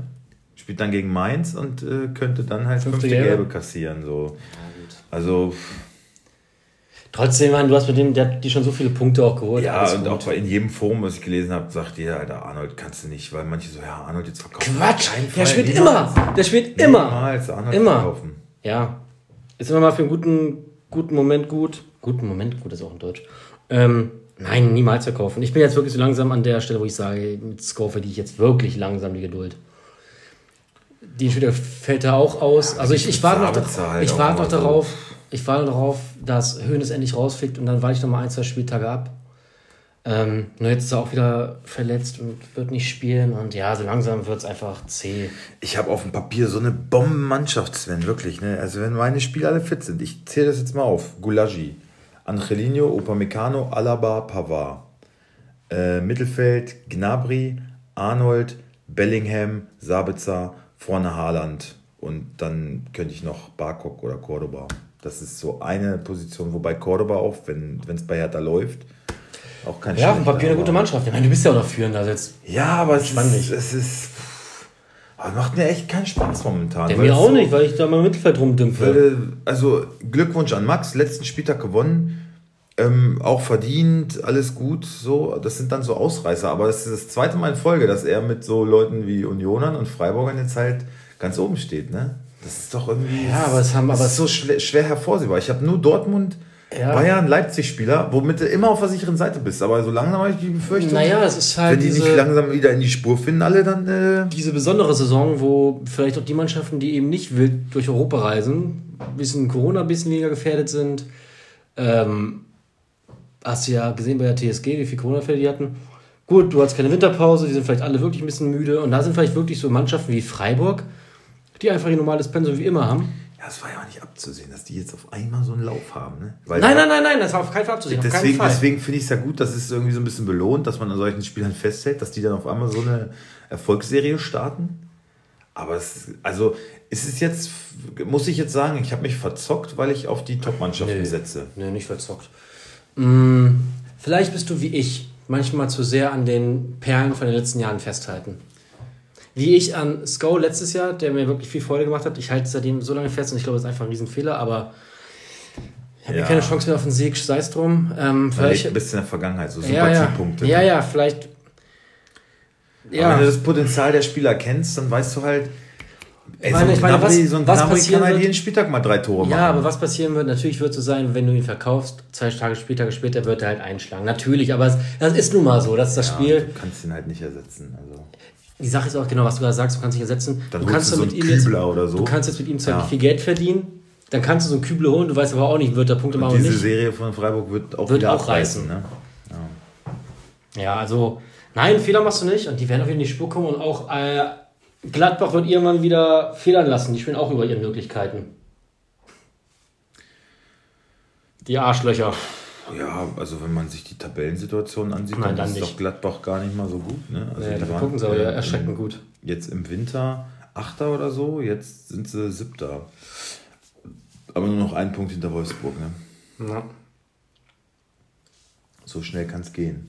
Spielt dann gegen Mainz und äh, könnte dann halt fünfte, fünfte gelbe. gelbe kassieren, so. Ja, also. Trotzdem, man, du hast mit dem, der hat die schon so viele Punkte auch geholt. Ja, und gut. auch in jedem Forum, was ich gelesen habe, sagt jeder, Alter, Arnold kannst du nicht, weil manche so, ja, Arnold jetzt verkaufen. Quatsch! Der spielt immer! Der spielt immer! Niemals Arnold immer. verkaufen. Ja, ist immer mal für einen guten, guten Moment gut. Guten Moment gut ist auch in Deutsch. Ähm, nein, niemals verkaufen. Ich bin jetzt wirklich so langsam an der Stelle, wo ich sage, mit Score verdiene ich jetzt wirklich langsam die Geduld. Die Spieler fällt da auch aus. Also ich, ich warte noch, ich warte noch darauf, ich warte darauf, dass Höhnes endlich rausfliegt und dann warte ich noch mal ein, zwei Spieltage ab. Ähm, nur jetzt ist er auch wieder verletzt und wird nicht spielen. Und ja, so langsam wird es einfach zäh. Ich habe auf dem Papier so eine Bombenmannschaft, Sven, wirklich. Ne? Also, wenn meine Spieler alle fit sind, ich zähle das jetzt mal auf: Gulagi, Angelino, Upamecano, Alaba, Pavard. Äh, Mittelfeld: Gnabry, Arnold, Bellingham, Sabitzer, vorne Haaland. Und dann könnte ich noch Barkok oder Cordoba. Das ist so eine Position, wobei Cordoba auch, wenn es bei Hertha läuft, auch kein Ja, auf Papier eine gute Mannschaft. Ich meine, du bist ja auch noch führender. Also jetzt ja, aber es ist, es ist. Aber macht mir echt keinen Spaß momentan. Der mir auch so, nicht, weil ich da mal im Mittelfeld rumdümpfe. also Glückwunsch an Max, letzten Spieltag gewonnen. Ähm, auch verdient, alles gut, so, das sind dann so Ausreißer, aber das ist das zweite Mal in Folge, dass er mit so Leuten wie Unionern und Freiburgern jetzt halt ganz oben steht, ne? Das ist doch irgendwie. Ja, aber es haben aber. so schwer, schwer hervorsehbar. Ich habe nur Dortmund ja. Bayern, Leipzig-Spieler, womit du immer auf der sicheren Seite bist. Aber so langsam habe ich die Befürchtung, naja, es ist halt wenn die diese, nicht langsam wieder in die Spur finden, alle dann. Äh diese besondere Saison, wo vielleicht auch die Mannschaften, die eben nicht wild durch Europa reisen, ein bisschen Corona ein bisschen weniger gefährdet sind. Ähm, hast du ja gesehen bei der TSG, wie viel Corona-Fälle die hatten. Gut, du hast keine Winterpause, die sind vielleicht alle wirklich ein bisschen müde. Und da sind vielleicht wirklich so Mannschaften wie Freiburg, die einfach ihr normales Pensum wie immer haben ja, es war ja auch nicht abzusehen, dass die jetzt auf einmal so einen Lauf haben. Ne? Weil nein, nein, nein, nein, das war auf keinen Fall abzusehen. Deswegen, deswegen finde ich es ja gut, dass es irgendwie so ein bisschen belohnt, dass man an solchen Spielern festhält, dass die dann auf einmal so eine Erfolgsserie starten. Aber es, also, ist es jetzt, muss ich jetzt sagen, ich habe mich verzockt, weil ich auf die Top-Mannschaften nee, setze. Nee, nicht verzockt. Hm, vielleicht bist du wie ich, manchmal zu sehr an den Perlen von den letzten Jahren festhalten wie ich an Sko letztes Jahr, der mir wirklich viel Freude gemacht hat. Ich halte seitdem so lange fest und ich glaube, das ist einfach ein Riesenfehler, aber ich habe ja. keine Chance mehr auf den Sieg, sei es drum. Ähm, vielleicht ein bisschen in der Vergangenheit, so Sympathiepunkte. Ja, ja, ja, vielleicht. Ja. Aber wenn du das Potenzial der Spieler kennst, dann weißt du halt, Ey, ich meine, so ein Gnabry, so ein was Gnabry kann halt jeden Spieltag mal drei Tore machen. Ja, aber was passieren wird, natürlich wird es so sein, wenn du ihn verkaufst, zwei Tage, Spieltage später wird er halt einschlagen. Natürlich, aber es, das ist nun mal so, das ist das ja, Spiel. Du kannst ihn halt nicht ersetzen. Also die Sache ist auch genau, was du gerade sagst, du kannst dich ersetzen. Dann du kannst du so mit ihm jetzt, so. Du kannst jetzt mit ihm zwar ja. viel Geld verdienen, dann kannst du so einen Kübler holen, du weißt aber auch nicht, wird der Punkte machen oder nicht. Diese Serie von Freiburg wird auch, wird auch reißen. Ne? Ja. ja. also, nein, Fehler machst du nicht und die werden auf jeden Fall in die Spur kommen und auch äh, Gladbach wird irgendwann wieder federn lassen. Die spielen auch über ihre Möglichkeiten. Die Arschlöcher. Ja, also wenn man sich die Tabellensituation ansieht, Nein, dann, dann ist nicht. doch Gladbach gar nicht mal so gut. Ne? Also nee, die gucken sie aber äh, erschreckend gut. Jetzt im Winter Achter oder so, jetzt sind sie Siebter. Aber nur noch ein Punkt hinter Wolfsburg, ne? Ja. So schnell kann es gehen.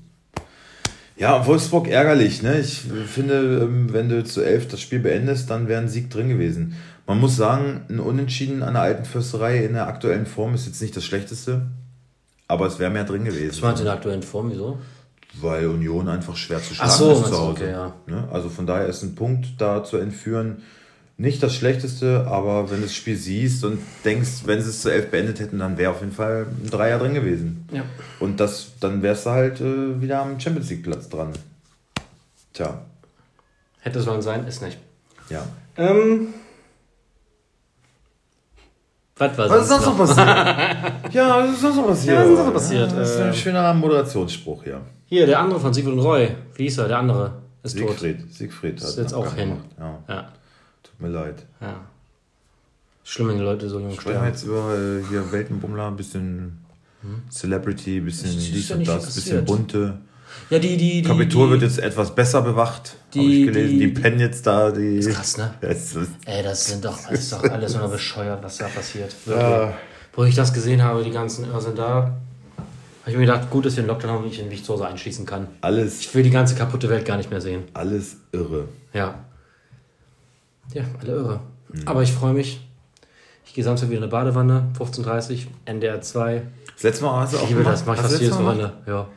Ja, Wolfsburg ärgerlich. Ne? Ich finde, ähm, wenn du zu elf das Spiel beendest, dann wäre ein Sieg drin gewesen. Man muss sagen, ein Unentschieden an der alten Fürsterei in der aktuellen Form ist jetzt nicht das Schlechteste. Aber es wäre mehr drin gewesen. Was meinst du in der aktuellen Form? Wieso? Weil Union einfach schwer zu schlagen Ach so, ist zu Hause. Okay, ja. Ne? Also von daher ist ein Punkt da zu entführen nicht das Schlechteste, aber wenn du das Spiel siehst und denkst, wenn sie es zu elf beendet hätten, dann wäre auf jeden Fall ein Dreier drin gewesen. Ja. Und das, dann wärst du halt äh, wieder am Champions League Platz dran. Tja. Hätte sollen sein, ist nicht. Ja. Ähm, was war was ist sonst noch passiert? [laughs] ja, was ist sonst noch passiert? Ja, was ist sonst noch passiert? Ja, das ist ein ähm, schöner Moderationsspruch hier. Hier, der andere von Siegfried und Roy. Wie hieß er? Der andere ist Siegfried. tot. Siegfried hat ist jetzt auch hin. Ja. ja. Tut mir leid. Ja. Schlimm, wenn die Leute so jung sterben. jetzt über äh, hier Weltenbummler, ein bisschen hm? Celebrity, ein bisschen dies und das, ein bisschen bunte. Ja, die, die, die. Kapitol wird jetzt etwas besser bewacht, habe ich gelesen. Die, die, pennen jetzt da. Die, ist krass, ne? [laughs] Das ist, Ey, das sind doch, das ist doch alles immer bescheuert, was da passiert. Ja. Wo ich das gesehen habe, die ganzen sind da. Habe ich mir gedacht, gut, dass wir den Lockdown haben und ich in Hause einschließen kann. Alles. Ich will die ganze kaputte Welt gar nicht mehr sehen. Alles irre. Ja. Ja, alle irre. Mhm. Aber ich freue mich. Ich gehe Samstag wieder in eine Badewanne, 15.30 Uhr, NDR 2. Das letzte Mal hast du auch Ich liebe das, mache ich fast jedes Wochenende. Ja.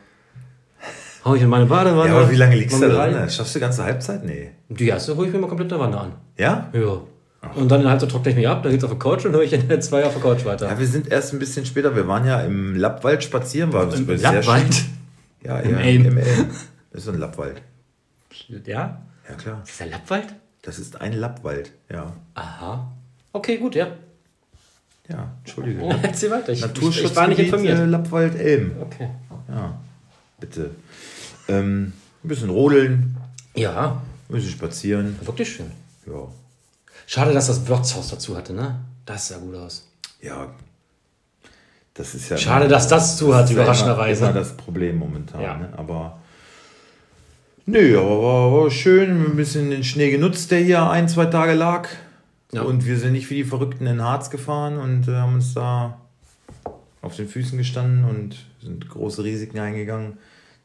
Hau ich in meine Badewanne. Ja, aber wie lange liegst du da drin? Schaffst du die ganze Halbzeit? Nee. Die erste hole ich mir mal komplett in der Wanne an. Ja? Ja. Und dann in der Halbzeit trockne ich mich ab, dann geht's auf der Couch und höre ich in der 2 auf der Couch weiter. Ja, wir sind erst ein bisschen später. Wir waren ja im Lappwald spazieren. War Im Lappwald? Ja, Im ja, Elm. im Elm. Das ist ein Lappwald. Ja? Ja, klar. Ist das ein Lappwald? Das ist ein Lappwald, ja. Aha. Okay, gut, ja. Ja, Entschuldige. Oh, erzähl weiter. Ich, Naturschutzgebiet ich war nicht informiert. Äh, Lappwald Elm. Okay. Ja, bitte. Ähm, ein bisschen rodeln. Ja. Ein bisschen spazieren. Wirklich schön. Ja. Schade, dass das Wirtshaus dazu hatte, ne? Das sah gut aus. Ja. Das ist ja. Schade, dass das zu hat, überraschenderweise. Das ist das Problem momentan, ja. ne? Aber Nö, aber war, war schön, ein bisschen den Schnee genutzt, der hier ein, zwei Tage lag. Ja. Und wir sind nicht wie die Verrückten in Harz gefahren und äh, haben uns da auf den Füßen gestanden und sind große Risiken eingegangen.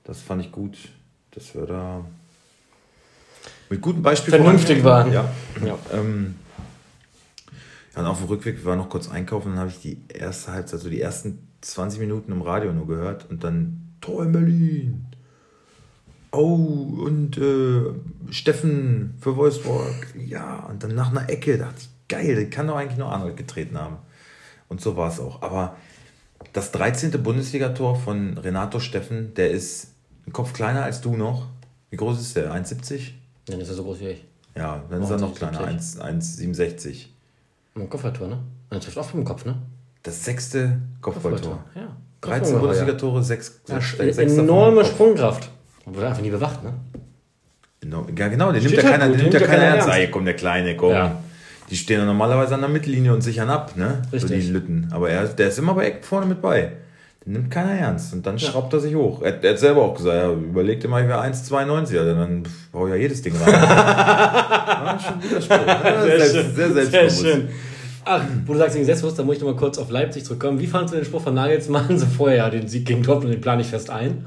Das fand ich gut, dass wir da mit gutem Beispiel vernünftig waren. Ja. ja. Ähm, ja, und auf dem Rückweg, waren noch kurz einkaufen, dann habe ich die erste Halbzeit, also die ersten 20 Minuten im Radio nur gehört und dann Tor in Berlin oh, und äh, Steffen für Wolfsburg, ja, und dann nach einer Ecke dachte ich, geil, der kann doch eigentlich nur Arnold getreten haben. Und so war es auch. Aber das 13. Bundesligator von Renato Steffen, der ist ein Kopf kleiner als du noch. Wie groß ist der? 1,70? Dann ist er so groß wie ich. Ja, dann ist er noch kleiner, 1,67. Ein Kopfballtor, ne? Er trifft auch vom Kopf, ne? Das sechste Kopfballtor. Kopfballtor. Ja. 13 Bundesligatore, sechs, ja, sechs, enorme Sprungkraft. Und wurde einfach nie bewacht, ne? Genau, ja, genau, den nimmt ja keiner, den nimmt ja keiner ernst. Ey, komm, der Kleine, komm. Ja. Die stehen ja normalerweise an der Mittellinie und sichern ab, ne? Richtig. So die Lütten. Aber er, der ist immer bei Eck vorne mit bei. Nimmt keiner ernst. Und dann ja. schraubt er sich hoch. Er, er hat selber auch gesagt, ja, überleg dir mal, ich wäre 1,92, also dann brauche ich ja jedes Ding rein. [laughs] ja, schon ein guter Spruch. Ja, sehr, selbst, sehr. Sehr schön. Ach, wo du sagst, gegen Selbstbewusst, da muss ich noch mal kurz auf Leipzig zurückkommen. Wie fandest du den Spruch von Nagelsmann [laughs] so vorher, ja, den Sieg gegen Dortmund, den plane ich fest ein?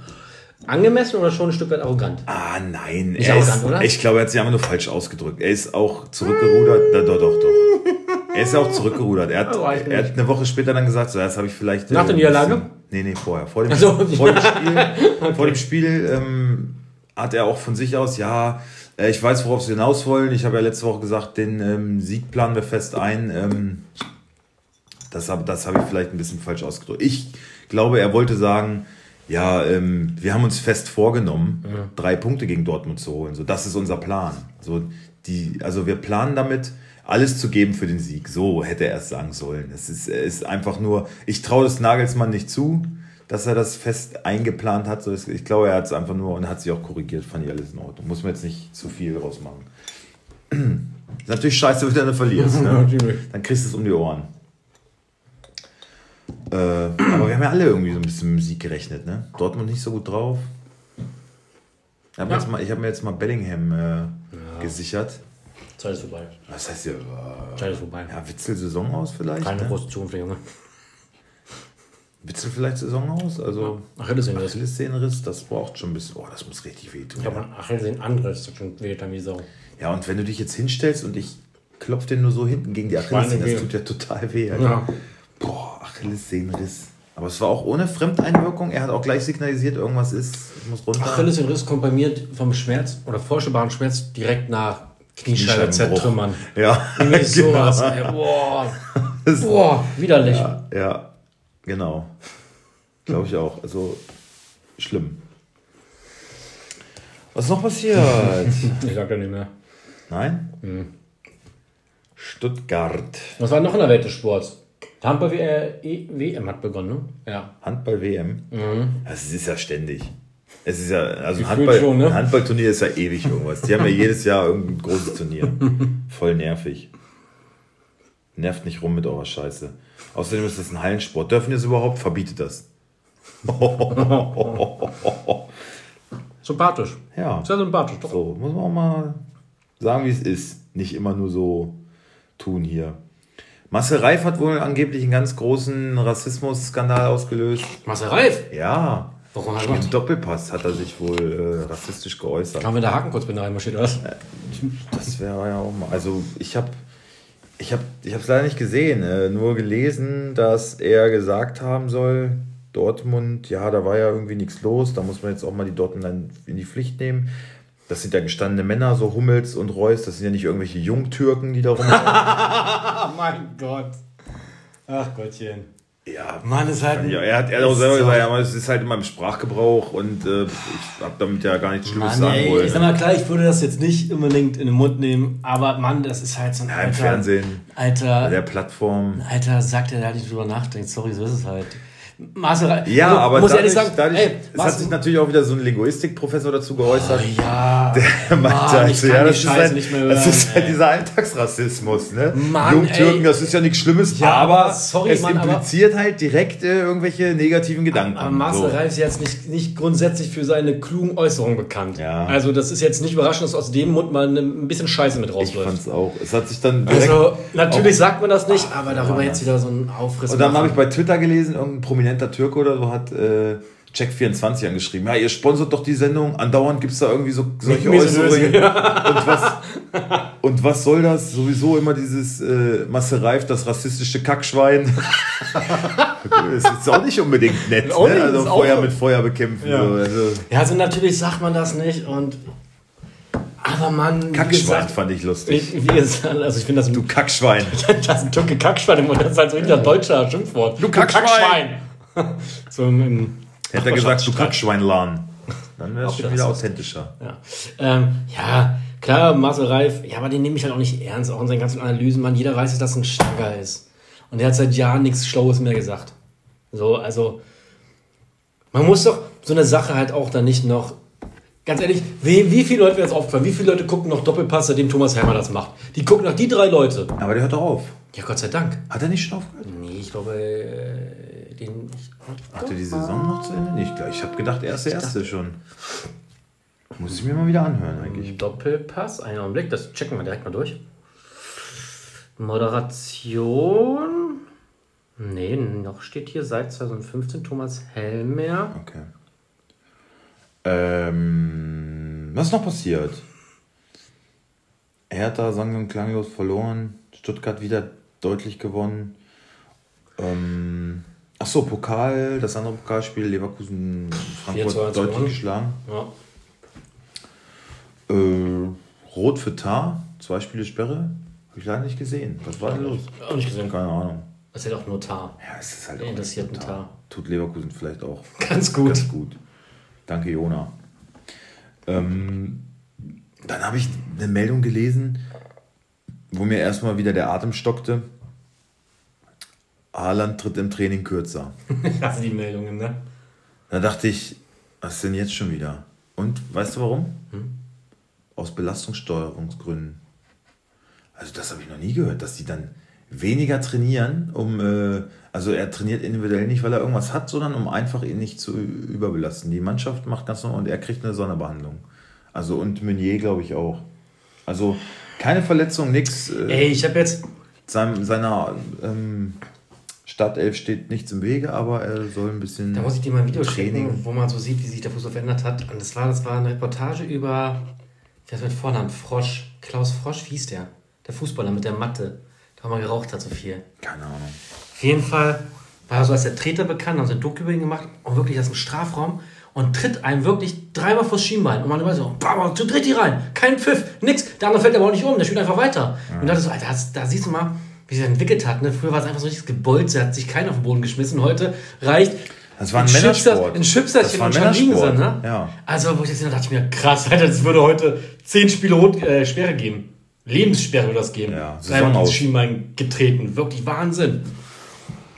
Angemessen oder schon ein Stück weit arrogant? Ah, nein. Ist er arrogant, ist, oder? Ich glaube, er hat sich einfach nur falsch ausgedrückt. Er ist auch zurückgerudert. Da, doch, doch, doch. Er ist auch zurückgerudert. Er hat, [laughs] oh, er hat eine Woche später dann gesagt, so, das habe ich vielleicht. Nach äh, der Niederlage? Nee, nee, vorher. Vor dem, also, vor dem Spiel, [laughs] okay. vor dem Spiel ähm, hat er auch von sich aus, ja, äh, ich weiß, worauf sie hinaus wollen. Ich habe ja letzte Woche gesagt, den ähm, Sieg planen wir fest ein. Ähm, das habe das hab ich vielleicht ein bisschen falsch ausgedrückt. Ich glaube, er wollte sagen, ja, ähm, wir haben uns fest vorgenommen, ja. drei Punkte gegen Dortmund zu holen. So, das ist unser Plan. So, die, also wir planen damit, alles zu geben für den Sieg. So hätte er es sagen sollen. Es ist, ist einfach nur, ich traue das Nagelsmann nicht zu, dass er das fest eingeplant hat. So, ich glaube, er hat es einfach nur und hat sich auch korrigiert, fand ich alles in Ordnung. Muss man jetzt nicht zu viel draus machen. [clears throat] ist natürlich scheiße, wenn du verlierst. Ne? [laughs] Dann kriegst du es um die Ohren. Äh, aber wir haben ja alle irgendwie so ein bisschen mit Musik gerechnet, ne? Dortmund nicht so gut drauf. Ich habe ja. hab mir jetzt mal Bellingham äh, ja. gesichert. Zeit ist vorbei. Was heißt hier? Äh, Zeit ist vorbei. Ja, Witzel Saison aus vielleicht? Keine ne? große Zukunft, der Junge. Witzel vielleicht Saison aus? Also ja. Achillessehnenriss. Achillessehnenriss, das braucht schon ein bisschen. Oh, das muss richtig wehtun. Ich habe ja. Achillessehnenanriss, das schon weht dann wie Sau. Ja, und wenn du dich jetzt hinstellst und ich klopfe den nur so hinten gegen die Achillessehne, das tut ja total weh. Ja. Boah, Achillessehnenriss. Aber es war auch ohne Fremdeinwirkung. Er hat auch gleich signalisiert, irgendwas ist, ich muss runter. Achillessehnenriss kommt bei mir vom Schmerz oder vorstellbaren Schmerz direkt nach Kniescheibe zertrümmern. Ja. [laughs] Irgendwie [laughs] sowas. genau. boah. [laughs] boah, widerlich. Ja, ja. genau. Glaube ich auch. Also schlimm. Was ist noch passiert? ich sag ja nicht mehr. Nein? Hm. Stuttgart. Was war noch in der Welt des Sports? Handball-WM hat begonnen, ne? Ja. Handball-WM? Mhm. Das ist ja ständig. Es ist ja, also ein Handball, schon, ne? Handballturnier ist ja ewig irgendwas. Die haben ja jedes Jahr irgendein großes Turnier. [laughs] Voll nervig. Nervt nicht rum mit eurer Scheiße. Außerdem ist das ein Hallensport. Dürfen die das überhaupt? Verbietet das. [laughs] sympathisch. Ja. Sehr sympathisch, doch. So, muss man auch mal sagen, wie es ist. Nicht immer nur so tun hier. Marcel Reif hat wohl angeblich einen ganz großen Rassismus-Skandal ausgelöst. Marcel Reif? Ja. Warum hat er Im Doppelpass hat er sich wohl äh, rassistisch geäußert. Kann wir da Haken kurz reinmarschiert, oder was? Äh, das wäre ja auch mal. Also ich habe ich habe ich es leider nicht gesehen, äh, nur gelesen, dass er gesagt haben soll, Dortmund, ja, da war ja irgendwie nichts los, da muss man jetzt auch mal die Dortmund in die Pflicht nehmen. Das sind ja gestandene Männer, so Hummels und Reus, das sind ja nicht irgendwelche Jungtürken, die da rumlaufen. [laughs] mein Gott. Ach Gottchen. Ja, Mann, ist halt. Ja, er hat, er hat auch selber gesagt, ja, es ist halt in meinem Sprachgebrauch und äh, ich habe damit ja gar nichts Schlimmes Mann, sagen wollen. Ich sag mal, klar, ich würde das jetzt nicht unbedingt in den Mund nehmen, aber Mann, das ist halt so ein ja, alter. Im Fernsehen. Alter. Der Plattform. Alter, sagt er, der halt nicht drüber nachdenkt. Sorry, so ist es halt. Maße Ja, also, aber muss dadurch, sagen, dadurch, ey, es hat sich natürlich auch wieder so ein Linguistikprofessor dazu geäußert. Oh, ja. [laughs] Der meinte Mann, also, ja, das ist, halt, das ist halt dieser Alltagsrassismus, ne? Mann, Jungtürken, das ist ja nichts Schlimmes, ja, aber sorry, es Mann, impliziert aber, halt direkt äh, irgendwelche negativen Gedanken. Aber Marcel so. Reif ist jetzt nicht, nicht grundsätzlich für seine klugen Äußerungen bekannt. Ja. Also das ist jetzt nicht überraschend, dass aus dem Mund mal ein bisschen Scheiße mit rausläuft. Ich fand's auch. Es hat sich dann Also natürlich sagt man das nicht, aber darüber jetzt wieder so ein Aufriss. Und dann habe ich bei Twitter gelesen, irgendein prominenter Türke oder so hat äh, Check24 angeschrieben. Ja, ihr sponsert doch die Sendung. Andauernd gibt es da irgendwie so solche Äußerungen. und, was, und was soll das? Sowieso immer dieses äh, Masse Reif, das rassistische Kackschwein. [laughs] das ist auch nicht unbedingt nett. Ne? Also Feuer mit Feuer bekämpfen. Ja. So. Also. ja, also natürlich sagt man das nicht und aber man. Kackschwein fand ich lustig. Wie, wie ist, also ich finde das. Du Kackschwein. [laughs] das ist ein Türke Kackschwein das ist halt so ein deutscher Schimpfwort. Du Kackschwein. Du Kackschwein. [laughs] so im, Hätte er gesagt, du Kackschweinladen. Dann wäre es schon wieder authentischer. Ja. Ähm, ja, klar, Marcel Reif, ja, aber den nehme ich halt auch nicht ernst, auch in seinen ganzen Analysen, man, jeder weiß, dass das ein Stagger ist. Und der hat seit Jahren nichts Schlaues mehr gesagt. So, also, man muss doch so eine Sache halt auch dann nicht noch, ganz ehrlich, wie, wie viele Leute werden jetzt aufgefallen, wie viele Leute gucken noch Doppelpass, seitdem Thomas Hermann das macht? Die gucken noch die drei Leute. Aber der hört doch auf. Ja, Gott sei Dank. Hat er nicht schon aufgehört? Nee, ich glaube, äh, den ich. Hatte die Saison noch zu Ende? Nicht Ich habe gedacht, er ist der erste schon. Muss ich mir mal wieder anhören eigentlich. Doppelpass, einen Augenblick, das checken wir direkt mal durch. Moderation. Nee, noch steht hier seit 2015 Thomas Hellmer. Okay. Ähm, was ist noch passiert? Hertha sang und klanglos verloren. Stuttgart wieder deutlich gewonnen. Ähm, Ach so, Pokal, das andere Pokalspiel, Leverkusen, Frankfurt deutlich geschlagen. Ja. Äh, Rot für Tar, zwei Spiele Sperre, habe ich leider nicht gesehen. Was war denn los? Auch nicht gesehen. Keine Ahnung. Das ist ja doch nur Tar. Ja, es ist halt auch interessiert Tar. Tar. Tut Leverkusen vielleicht auch. [laughs] Ganz gut. Ganz gut. Danke, Jona. Ähm, dann habe ich eine Meldung gelesen, wo mir erstmal wieder der Atem stockte. Haaland tritt im Training kürzer. [laughs] Hast die Meldungen, ne? Da dachte ich, was denn jetzt schon wieder? Und weißt du warum? Hm? Aus Belastungssteuerungsgründen. Also das habe ich noch nie gehört, dass die dann weniger trainieren, um äh, also er trainiert individuell nicht, weil er irgendwas hat, sondern um einfach ihn nicht zu überbelasten. Die Mannschaft macht ganz normal und er kriegt eine Sonderbehandlung. Also und Meunier glaube ich auch. Also Keine Verletzung, nix. Äh, Ey, ich habe jetzt. Seinem, seiner ähm, Startelf steht nichts im Wege, aber er soll ein bisschen. Da muss ich dir mal ein Video Training. schicken, wo man so sieht, wie sich der Fußball verändert hat. Und das war, das war eine Reportage über. Wer ist mit Vornamen? Frosch. Klaus Frosch, wie hieß der? Der Fußballer mit der Matte. Da man geraucht hat, so viel. Keine Ahnung. Auf jeden Fall war er so als der Treter bekannt, haben sie ein Doku über ihn gemacht und wirklich aus dem Strafraum und tritt einem wirklich dreimal vors Schienbein. Und man immer so, bam, du tritt die rein. Kein Pfiff, nix. Der andere fällt aber auch nicht um, der spielt einfach weiter. Ja. Und da, so, Alter, da siehst du mal, wie sich das entwickelt hat. Ne? Früher war es einfach so richtig gebolzt, hat sich keiner auf den Boden geschmissen. Heute reicht. Das war ein Männersport. Ein Schipserchen und schon liegen sie, ne? Ja. Also, wo ich das gesehen dachte ich mir, krass, [laughs] Alter, das würde heute zehn Spiele Rot, äh, Sperre geben. Lebenssperre würde das geben. Ja, Dreimal ins Schienbein getreten. Wirklich Wahnsinn.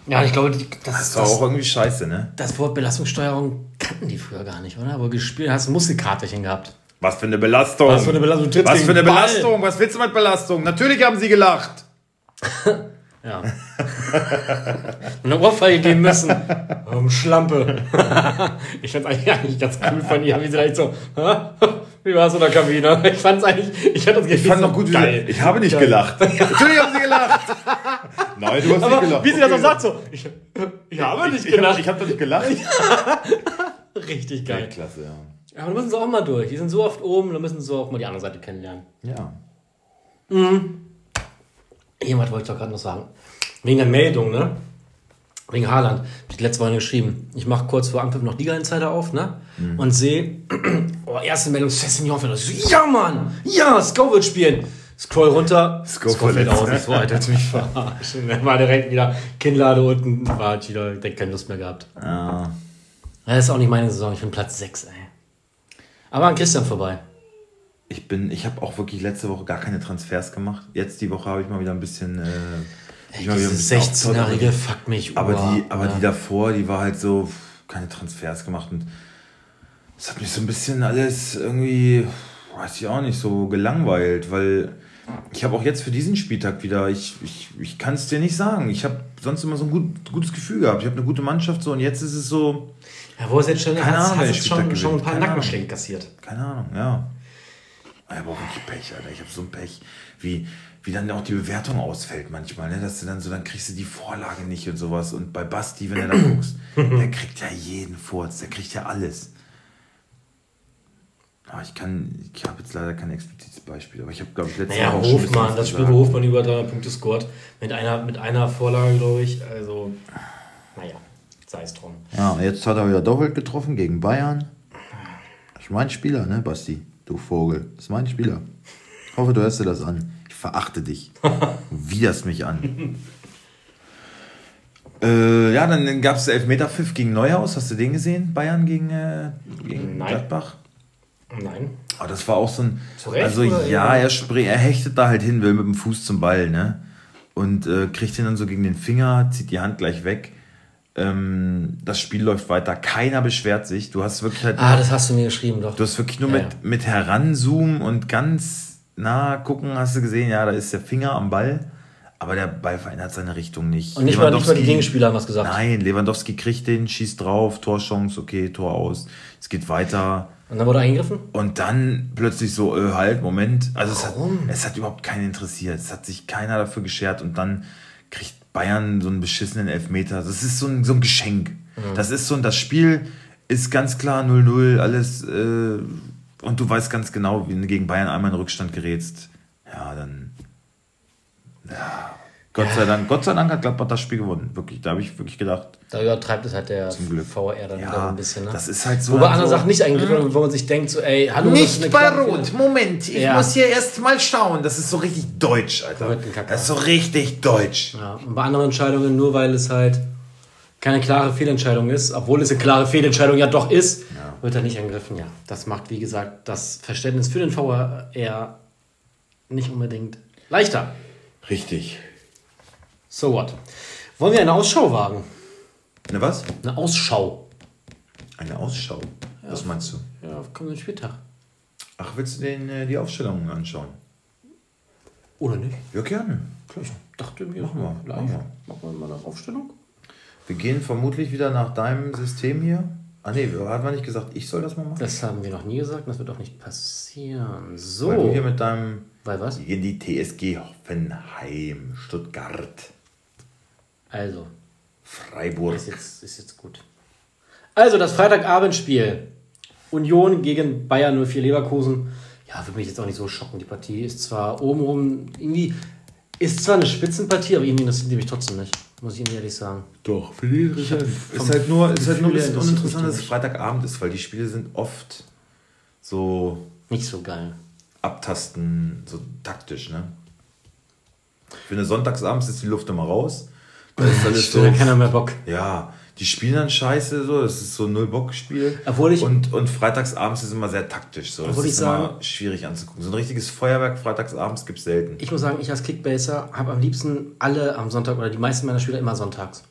Ja, ich glaube, das, das war auch irgendwie scheiße, ne? Das Wort Belastungssteuerung kannten die früher gar nicht, oder? Aber gespielt hast du Muskelkarterchen gehabt. Was für eine Belastung. Was für eine Belastung. Was für eine Belastung. Was willst du mit Belastung? Natürlich haben sie gelacht. [laughs] ja. eine Ohrfeige geben müssen. Um, Schlampe. [laughs] ich fand's eigentlich, eigentlich ganz cool von ihr, [laughs] wie sie da so, wie war es in der Kabine? Ich fand's eigentlich, ich hatte das Gefühl, ich fand noch gut, geil. ich habe nicht gelacht. Natürlich haben sie gelacht. Nein, du hast Aber nicht gelacht. Wie sie das auch sagt, so, ich, ich habe nicht ich, gelacht. Ich habe hab doch nicht gelacht. Richtig geil. Ja, klasse, ja. Aber da müssen sie auch mal durch. Die sind so oft oben, da müssen sie auch mal die andere Seite kennenlernen. Ja. Mhm. Jemand wollte ich doch gerade noch sagen. Wegen der Meldung, ne? Wegen Haaland. Hab ich letzte Woche geschrieben. Ich mache kurz vor Anpfiff noch Liga Insider auf, ne? Mhm. Und sehe, [clears throat] oh, erste Meldung, Sessignon aus. So, ja, Mann! Ja, Sko wird spielen. Scroll runter, Sko, fällt aus. Ich so, Alter, mich verarschen. Dann war direkt wieder Kinnlade unten, war wieder, direkt keine Lust mehr gehabt. Ja. Das ist auch nicht meine Saison, ich bin Platz 6, ey. Aber an Christian vorbei. Ich bin, ich habe auch wirklich letzte Woche gar keine Transfers gemacht. Jetzt die Woche habe ich mal wieder ein bisschen. Äh, ich mal wieder ein 16-jährige fuck mich Aber die, aber ja. die davor, die war halt so keine Transfers gemacht und das hat mich so ein bisschen alles irgendwie, weiß ich auch nicht, so gelangweilt, weil ich habe auch jetzt für diesen Spieltag wieder, ich, ich, ich kann es dir nicht sagen. Ich habe sonst immer so ein gut, gutes Gefühl gehabt. Ich habe eine gute Mannschaft so und jetzt ist es so. Ja, wo ist jetzt schon, keine Ahnung, hast schon, schon ein paar Nackenschläge kassiert. Keine Ahnung, ja. Ich habe auch wirklich Pech, Alter. Ich habe so ein Pech, wie, wie dann auch die Bewertung ausfällt manchmal, ne? Dass du dann so, dann kriegst du die Vorlage nicht und sowas. Und bei Basti, wenn du da guckst, [clears throat] der kriegt ja jeden Furz, der kriegt ja alles. Aber ich kann, ich habe jetzt leider kein explizites Beispiel, aber ich habe, glaube ich, letztes naja, Mal. Naja, Hofmann, das Spiel, wo Hofmann über 300 Punkte scored, mit einer, mit einer Vorlage, glaube ich. Also, naja, sei es drum. Ja, jetzt hat er wieder doppelt getroffen gegen Bayern. Das ist mein Spieler, ne, Basti? Du Vogel. Das ist mein Spieler. Ich hoffe, du hörst dir das an. Ich verachte dich. [laughs] Widerst mich an. Äh, ja, dann gab es Elfmeter-Pfiff gegen Neuhaus. Hast du den gesehen? Bayern gegen, äh, gegen Nein. Gladbach? Nein. Aber das war auch so ein. Zurecht, also ja, er, er hechtet da halt hin, will mit dem Fuß zum Ball, ne? Und äh, kriegt ihn dann so gegen den Finger, zieht die Hand gleich weg. Ähm, das Spiel läuft weiter, keiner beschwert sich. Du hast wirklich halt. Ah, das hast du mir geschrieben, doch. Du hast wirklich nur ja, mit, ja. mit heranzoomen und ganz nah gucken, hast du gesehen, ja, da ist der Finger am Ball. Aber der Ball verändert seine Richtung nicht. Und nicht mal, nicht mal die Gegenspieler haben was gesagt. Nein, Lewandowski kriegt den, schießt drauf, Torchance, okay, Tor aus. Es geht weiter. Und dann wurde eingegriffen? Und dann plötzlich so, äh, halt, Moment. Also es hat, es hat überhaupt keinen interessiert. Es hat sich keiner dafür geschert. Und dann kriegt Bayern so einen beschissenen Elfmeter. Das ist so ein, so ein Geschenk. Mhm. Das ist so, das Spiel ist ganz klar 0-0, alles, äh, und du weißt ganz genau, wie du gegen Bayern einmal in Rückstand gerätst. Ja, dann, ja, Gott sei Dank, Gott sei Dank hat Gladbach das Spiel gewonnen. Wirklich, da habe ich wirklich gedacht. Da übertreibt es halt der VR dann ja, wieder ein bisschen. Ne? Das ist halt so. Wo bei anderen Sachen nicht eingegriffen, wo man sich denkt, so, ey, hallo. Nicht bei Rot, Moment, ich ja. muss hier erst mal schauen. Das ist so richtig deutsch, Alter. Das ist so richtig deutsch. Ja, und bei anderen Entscheidungen, nur weil es halt keine klare Fehlentscheidung ist, obwohl es eine klare Fehlentscheidung ja doch ist, ja. wird er nicht angegriffen. Ja, das macht, wie gesagt, das Verständnis für den VR nicht unbedingt leichter. Richtig. So what? Wollen wir eine Ausschau wagen? Eine was? Eine Ausschau. Eine Ausschau? Ja. Was meinst du? Ja, auf kommenden Spieltag. Ach, willst du den, äh, die Aufstellung anschauen? Oder nicht? Ja, gerne. Klar, ich dachte mir, machen wir. Live. Machen wir mal eine Aufstellung. Wir gehen vermutlich wieder nach deinem System hier. Ah nee, hat man nicht gesagt, ich soll das mal machen? Das haben wir noch nie gesagt, das wird auch nicht passieren. So. Weil du hier mit deinem Weil was? in die TSG Hoffenheim, Stuttgart. Also. Freiburg. Ist jetzt, ist jetzt gut. Also das Freitagabendspiel. Union gegen Bayern 04 Leverkusen. Ja, würde mich jetzt auch nicht so schocken. Die Partie ist zwar obenrum irgendwie, ist zwar eine Spitzenpartie, aber irgendwie interessiert die mich trotzdem nicht. Muss ich Ihnen ehrlich sagen. Doch, finde ich interessant. Ist halt nur, ist halt nur ein bisschen uninteressant, dass es Freitagabend ist, weil die Spiele sind oft so. Nicht so geil. Abtasten, so taktisch, ne? Ich finde, sonntagsabends ist die Luft immer raus. Da ist alles so. Keiner mehr Bock. Ja, die spielen dann scheiße, so, das ist so ein Null-Bock-Spiel. Obwohl ich. Und, und freitagsabends ist immer sehr taktisch, so. Das ist sagen, immer schwierig anzugucken. So ein richtiges Feuerwerk freitagsabends gibt es selten. Ich muss sagen, ich als Kickbaser habe am liebsten alle am Sonntag oder die meisten meiner Spieler immer sonntags.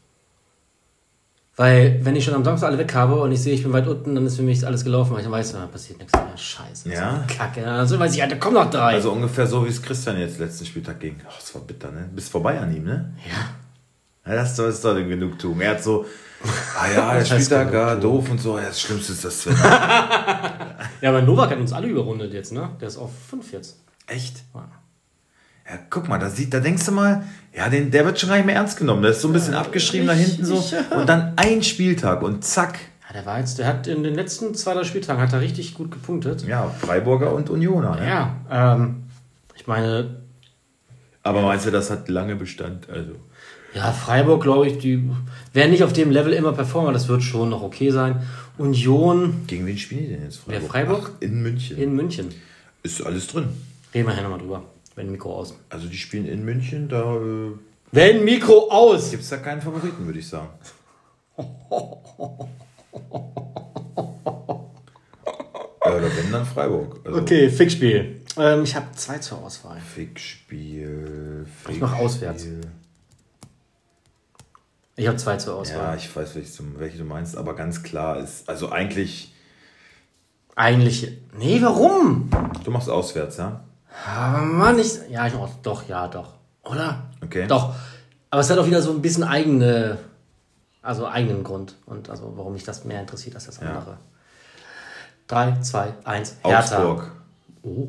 Weil, wenn ich schon am Samstag alle weg habe und ich sehe, ich bin weit unten, dann ist für mich alles gelaufen, weil ich dann weiß, da passiert nichts mehr. Scheiße. Ja. Kacke. Also weiß ich, Alter, komm noch drei. Also ungefähr so, wie es Christian jetzt letzten Spieltag ging. Ach, das war bitter, ne? Bist vorbei an ihm, ne? Ja. Ja das ist doch eine Genugtuung. Er hat so, Ah ja, der Spieltag, ja, doof und so. Ja, das Schlimmste ist das [laughs] ja, aber Novak hat uns alle überrundet jetzt, ne? Der ist auf 5 jetzt. Echt? Ja. ja, guck mal, da, sieht, da denkst du mal, ja, den, der wird schon gar nicht mehr ernst genommen. Der ist so ein bisschen ja, abgeschrieben da hinten so. Und dann ein Spieltag und zack. Ja, der war jetzt, der hat in den letzten zwei, drei Spieltagen hat er richtig gut gepunktet. Ja, Freiburger und Unioner. Ne? Ja, ähm, ich meine. Aber meinst du, das hat lange Bestand? Also. Ja, Freiburg, glaube ich, die werden nicht auf dem Level immer performen, das wird schon noch okay sein. Union. Gegen wen spielen die denn jetzt? Freiburg? Wer Freiburg? Ach, in München. In München. Ist alles drin. Reden wir hier nochmal drüber. Wenn Mikro aus. Also die spielen in München, da. Äh, Wenn Mikro aus! Gibt es da keinen Favoriten, würde ich sagen. [laughs] Oder wenn dann Freiburg. Also okay, Fickspiel. Ähm, ich habe zwei zur Auswahl. Fickspiel. Fickspiel. Ich mache auswärts. Ich habe zwei zur Auswahl. Ja, ich weiß, welche du meinst, aber ganz klar ist, also eigentlich. Eigentlich. Nee, warum? Du machst auswärts, ja? Aber Mann, ich. Ja, ich auch, doch, ja, doch. Oder? Okay. Doch. Aber es hat auch wieder so ein bisschen eigene. Also eigenen Grund. Und also warum mich das mehr interessiert als das andere. 3, 2, 1. Augsburg. Oh.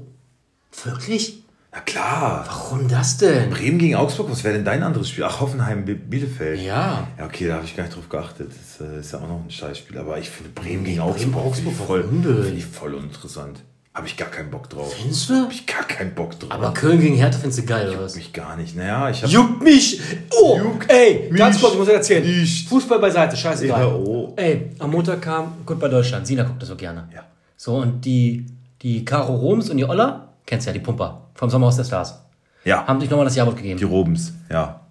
Wirklich? Na klar. Warum das denn? Bremen gegen Augsburg, was wäre denn dein anderes Spiel? Ach, Hoffenheim, Bielefeld. Ja. Ja, okay, da habe ich gar nicht drauf geachtet. Das äh, ist ja auch noch ein Scheißspiel. Aber ich finde Bremen gegen Bremen, Augsburg, Augsburg voll, finde ich voll uninteressant. Habe ich gar keinen Bock drauf. Findest du? Habe ich gar keinen Bock drauf. Aber Köln gegen Hertha findest du geil, oder was? Mich gar nicht. Naja, ich hab Juckt mich! Oh! Juckt ey, mich ganz kurz, ich muss erzählen. Nicht. Fußball beiseite, scheißegal. Ja, oh. Ey, am Montag kam gut bei Deutschland. Sina guckt das so gerne. Ja. So, und die, die Caro Roms und die Olla, kennst du ja, die Pumper, vom Sommerhaus der Stars. Ja. Haben sich nochmal das Jawort gegeben. Die Robens, ja.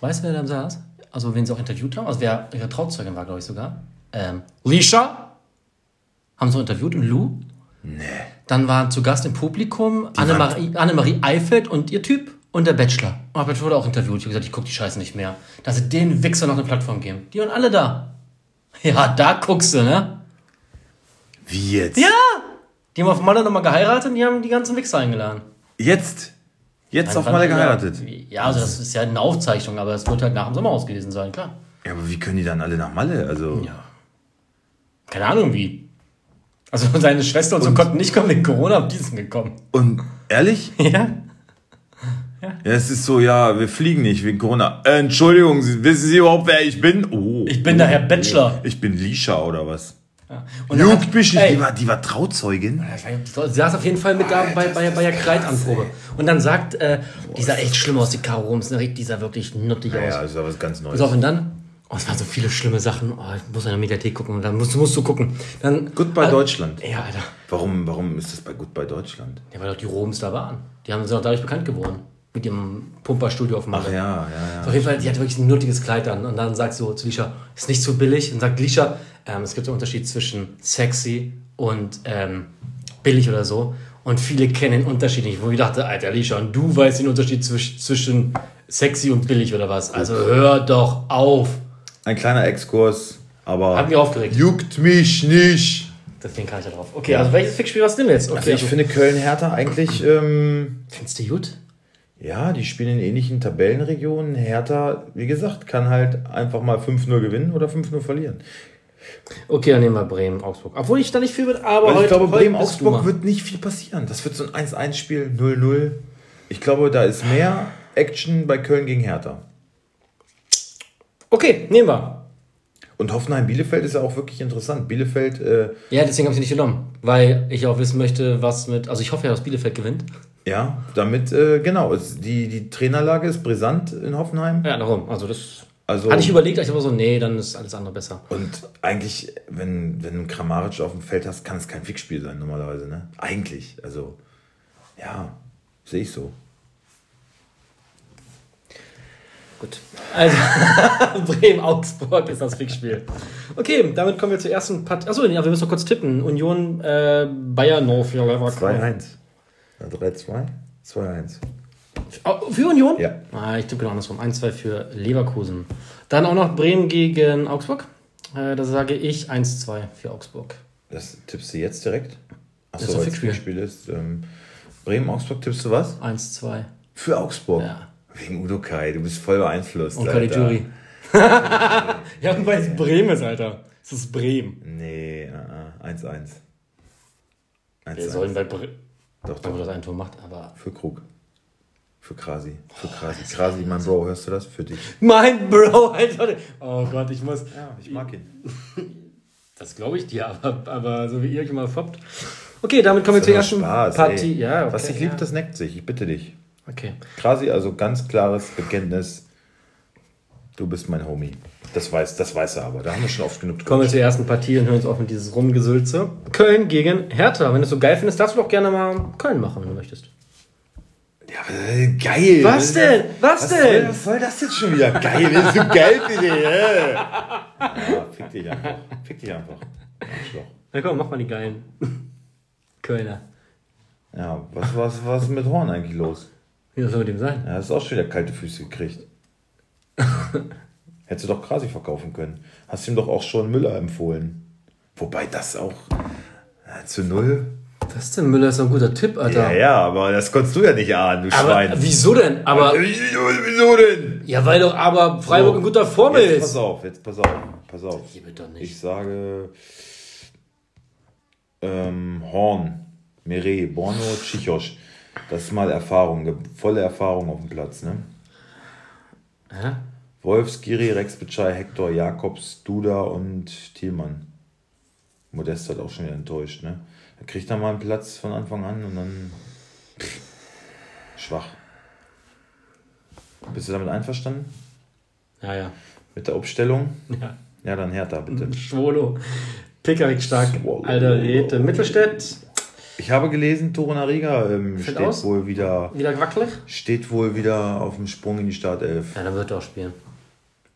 Weißt du, wer da saß? Also, wen sie auch interviewt haben? Also, wer ihre Trauzeugin war, glaube ich sogar. Ähm, Lisha haben sie interviewt und Lou. Nee. Dann waren zu Gast im Publikum Annemarie, Annemarie Eifeld und ihr Typ und der Bachelor. Und der Bachelor wurde auch interviewt. Ich habe gesagt, ich gucke die Scheiße nicht mehr. Dass sie den Wichser noch eine Plattform geben. Die waren alle da. [laughs] Ja, da guckst du, ne? Wie jetzt? Ja! Die haben auf Malle nochmal geheiratet und die haben die ganzen Wichser eingeladen. Jetzt? Jetzt Nein, auf Malle geheiratet? Ja, also das ist ja eine Aufzeichnung, aber es wird halt nach dem Sommerhaus gewesen sein, klar. Ja, aber wie können die dann alle nach Malle? Also. Ja. Keine Ahnung wie. Also [laughs] seine Schwester und, und so konnten nicht kommen wegen Corona, aber die sind gekommen. Und ehrlich? [laughs] Ja. Ja. ja, es ist so, ja, wir fliegen nicht wegen Corona. Äh, Entschuldigung, wissen Sie überhaupt, wer ich bin? Oh. Ich bin oh, der Herr Bachelor. Ich bin Lisha oder was? Ja. Und Juckt mich nicht, die war, die war Trauzeugin. Sie saß auf jeden Fall mit da bei, bei, bei der Kleidanprobe. Und dann sagt, äh, die sah echt schlimm aus, die Caro Rums, ne? die sah wirklich nuttig ja, aus. Ja, das war was ganz Neues. Auf, und dann, oh, es waren so viele schlimme Sachen, oh, ich muss in der Mediathek gucken, und dann musst, musst du gucken. Dann, Goodbye äh, Deutschland. Ja, Alter. Warum, warum ist das bei Goodbye Deutschland? Ja, weil doch die Roms da waren. Die haben sind auch dadurch bekannt geworden. Mit ihrem Pumperstudio auf Malle. Ach ja, ja, ja. Auf jeden Fall, die hatte wirklich ein nuttiges Kleid an. Und dann sagt so zu Lisha, ist nicht zu billig. Und sagt Lisha, ähm, es gibt einen Unterschied zwischen sexy und ähm, billig oder so. Und viele kennen den Unterschied nicht. Wo ich dachte, Alter, Alicia, und du weißt den Unterschied zwisch zwischen sexy und billig oder was. Also hör doch auf. Ein kleiner Exkurs, aber. Hat mich aufgeregt. Juckt mich nicht. Deswegen kann ich da drauf. Okay, also welches Fixspiel was denn jetzt? Okay, also ich also finde Köln-Hertha eigentlich. Ähm, Findest du gut? Ja, die spielen in ähnlichen Tabellenregionen. Hertha, wie gesagt, kann halt einfach mal 5-0 gewinnen oder 5-0 verlieren. Okay, dann nehmen wir Bremen, Augsburg. Obwohl ich da nicht viel mit, aber Weil ich glaube, Bremen, Augsburg wird nicht viel passieren. Das wird so ein 1-1-Spiel, 0-0. Ich glaube, da ist mehr Action bei Köln gegen Hertha. Okay, nehmen wir. Und Hoffenheim-Bielefeld ist ja auch wirklich interessant. Bielefeld. Äh, ja, deswegen habe ich sie nicht genommen. Weil ich auch wissen möchte, was mit. Also ich hoffe ja, dass Bielefeld gewinnt. Ja, damit, äh, genau. Die, die Trainerlage ist brisant in Hoffenheim. Ja, darum. Also das. Also, Hatte ich überlegt, ich war so, nee, dann ist alles andere besser. Und eigentlich, wenn, wenn du Kramaric auf dem Feld hast, kann es kein Fixspiel sein, normalerweise, ne? Eigentlich. Also, ja, sehe ich so. Gut. Also, [laughs] Bremen-Augsburg ist das Fixspiel. Okay, damit kommen wir zur ersten Partie. Achso, ja, wir müssen noch kurz tippen. Union äh, Bayern no für Leverkusen. 2-1. 3-2? 2-1. Für Union? Ja. Ah, ich tippe genau andersrum. 1-2 für Leverkusen. Dann auch noch Bremen gegen Augsburg. Äh, da sage ich 1-2 für Augsburg. Das tippst du jetzt direkt? Achso, weil es Fixspiel ist. Ähm, Bremen-Augsburg tippst du was? 1-2. Für Augsburg? Ja. Wegen Udo Kai, du bist voll beeinflusst. Und Caligiuri. [laughs] ja, und weil es Bremen ist, Alter. Es ist Bremen. Nee, 1-1. Uh, 1 Wir sollen bei Bremen. Doch, doch. das ein Tor macht, aber. Für Krug. Für Krasi. Für Krasi. Oh, Krasi, mein Bro, hörst du das? Für dich. Mein Bro, Alter. Oh Gott, ich muss. Ja, ich mag ihn. [laughs] Das glaube ich dir, aber, aber so wie ihr euch immer foppt. Okay, damit kommen wir zur ersten Spaß, Partie. Ja, okay, Was ich liebe, ja. das neckt sich. Ich bitte dich. Okay. Krasi, also ganz klares Bekenntnis. Du bist mein Homie. Das weiß, das weiß er aber. Da haben wir schon oft genug drüber. Kommen wir zur ersten Partie und hören uns auf mit dieses Rumgesülze. Köln gegen Hertha. Wenn du es so geil findest, darfst du doch gerne mal Köln machen, wenn du möchtest. Ja, äh, geil. Was denn? Was, was denn? Soll, was soll das jetzt schon wieder? Geil, das ist so geil für dich. Ja, fick dich einfach. Fick dich einfach. Arschloch. Na komm, mach mal die geilen Kölner. Ja, was, was, was ist mit Horn eigentlich los? Wie soll mit dem sein? Ja, hast auch schon wieder kalte Füße gekriegt. [laughs] Hättest du doch Krasi verkaufen können. Hast ihm doch auch schon Müller empfohlen. Wobei das auch ja, zu null. Was denn? Müller ist ein guter Tipp, Alter. Ja, ja, aber das konntest du ja nicht ahnen, du aber, Schwein. Wieso denn? Aber. Wieso, wieso denn? Ja, weil doch aber Freiburg so, in guter Form jetzt ist. Pass auf, jetzt pass auf, pass auf. Ich sage ähm, Horn, Meret, Borno, Tschichosch. Das ist mal Erfahrung, volle Erfahrung auf dem Platz, ne? Hä? Wolfs, Giri, Rex Bitschei, Hector, Jakobs, Duda und Thielmann. Modest hat auch schon wieder enttäuscht, ne? Da kriegt er mal einen Platz von Anfang an und dann pff, schwach. Bist du damit einverstanden? Ja, ja. Mit der Aufstellung? Ja. Ja, dann Hertha, bitte. [laughs] Schwolo. Pickerick stark. Schwolo. Alter Rete. Mittelstädt. Ich habe gelesen, Torunariga ähm, steht aus? wohl wieder. Wieder wackelig? Steht wohl wieder auf dem Sprung in die Startelf. Ja, dann wird er auch spielen.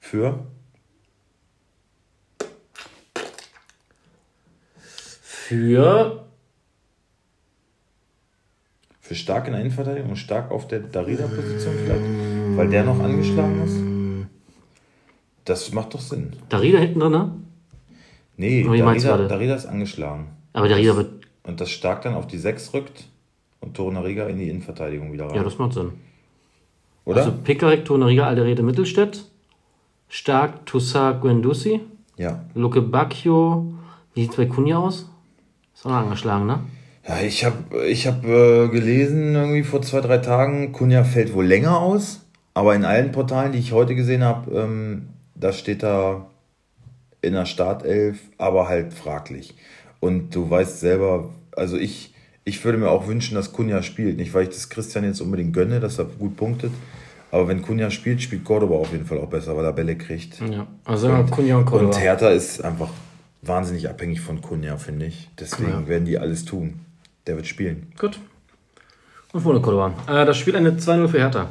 Für? Für. Für stark in der Innenverteidigung und stark auf der Darida-Position vielleicht? Weil der noch angeschlagen ist? Das macht doch Sinn. Darida hinten drin, ne? Nee, Darida, Darida ist angeschlagen. Aber Darida wird und das stark dann auf die 6 rückt und Torunariga in die Innenverteidigung wieder rein. Ja, das macht Sinn. Oder? Also Pickerick, Torunariga, Alderete, Mittelstädt. Stark, Toussaint, Guendouzi. Ja. Luke Bacchio. Wie sieht es bei Kunja aus? Ist auch noch angeschlagen, ne? Ja, ich habe ich hab, äh, gelesen, irgendwie vor zwei, drei Tagen, Kunja fällt wohl länger aus. Aber in allen Portalen, die ich heute gesehen habe, ähm, da steht da in der Startelf, aber halt fraglich. Und du weißt selber, also ich, ich würde mir auch wünschen, dass Kunja spielt. Nicht, weil ich das Christian jetzt unbedingt gönne, dass er gut punktet. Aber wenn Kunja spielt, spielt Cordoba auf jeden Fall auch besser, weil er Bälle kriegt. Ja, also und, Kunja und Cordoba. Und Hertha ist einfach wahnsinnig abhängig von Kunja, finde ich. Deswegen ja. werden die alles tun. Der wird spielen. Gut. Und vorne Cordoba. Äh, das Spiel endet 2-0 für Hertha.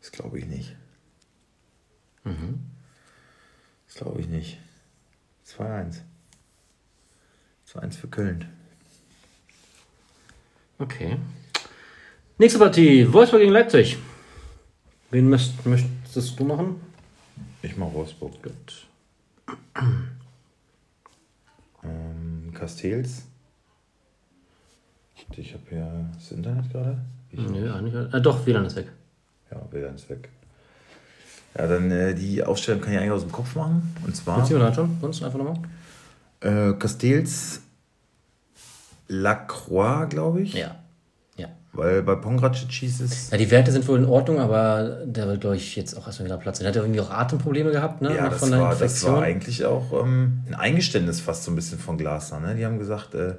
Das glaube ich nicht. Mhm. Das glaube ich nicht. 2-1. 2-1 für Köln. Okay. Nächste Partie. Wolfsburg gegen Leipzig. Wen möchtest, möchtest du machen? Ich mache Wolfsburg. Gut. [clears throat] Ähm, Castells. Ich habe hier das Internet gerade. Nö, eigentlich. Äh, doch, WLAN ist weg. will ganz weg. Ja, dann äh, die Aufstellung kann ich eigentlich aus dem Kopf machen. Und zwar. Willst du schon? Sonst einfach nochmal? Äh, Castells Lacroix, glaube ich. Ja. Ja. Weil bei Pongracic hieß es. Ja, die Werte sind wohl in Ordnung, aber der wird, glaube ich, jetzt auch erstmal wieder Platz. Der hat ja irgendwie auch Atemprobleme gehabt, ne? Ja, das, war, das war eigentlich auch ähm, ein Eingeständnis fast so ein bisschen von Glasner. Ne? Die haben gesagt, äh,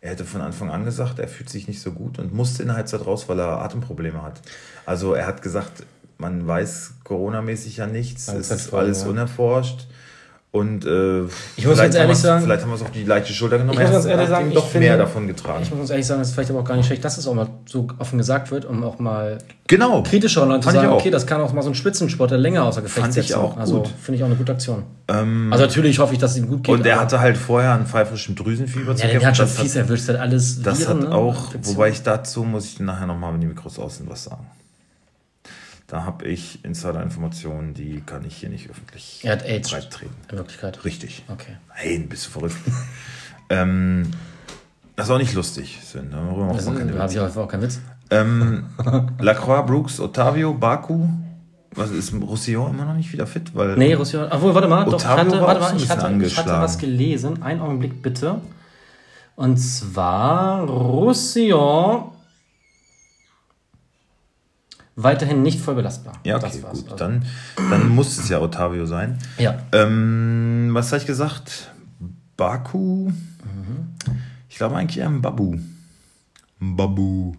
er hätte von Anfang an gesagt, er fühlt sich nicht so gut und musste in der Halbzeit raus, weil er Atemprobleme hat. Also er hat gesagt, man weiß Corona-mäßig ja nichts, es ist alles ja. unerforscht. Und äh, ich muss ganz ehrlich sagen, vielleicht haben wir es auf die leichte Schulter genommen. Ich muss ganz ehrlich sagen, doch finde, mehr davon getragen. Ich muss ganz ehrlich sagen, es ist vielleicht aber auch gar nicht schlecht, dass es auch mal so offen gesagt wird, um auch mal genau. kritischer Leute zu sagen, okay, das kann auch mal so ein Spitzensportler länger außer Gefecht Fand setzen. Ich auch also finde ich auch eine gute Aktion. Ähm, also natürlich hoffe ich, dass es ihm gut geht. Und er hatte halt vorher einen pfeifrischen Drüsenfieber ja, zu kämpfen. Der hat schon fies erwischt, hat alles Das Viren, hat ne? auch, ne? wobei ich dazu, muss ich nachher nochmal, wenn die Mikros aus sind, was sagen. Da habe ich Insider-Informationen, die kann ich hier nicht öffentlich er hat AIDS treten. In Wirklichkeit? Richtig. Okay. Nein, bist du verrückt. [laughs] ähm, das ist auch nicht lustig, Sven. Da habe ich auch keinen Witz. Ähm, [laughs] Lacroix, Brooks, Otavio, Baku. Was ist Roussillon immer noch nicht wieder fit? Weil nee, Roussillon. Obwohl, warte mal, doch, ich hatte, warte mal, ich hatte, ich hatte was gelesen. Einen Augenblick bitte. Und zwar Roussillon weiterhin nicht voll belastbar. Ja, okay, gut. Also. Dann, dann muss es ja Otavio sein. Ja. Ähm, was habe ich gesagt? Baku? Mhm. Ich glaube eigentlich eher Babu. Babu.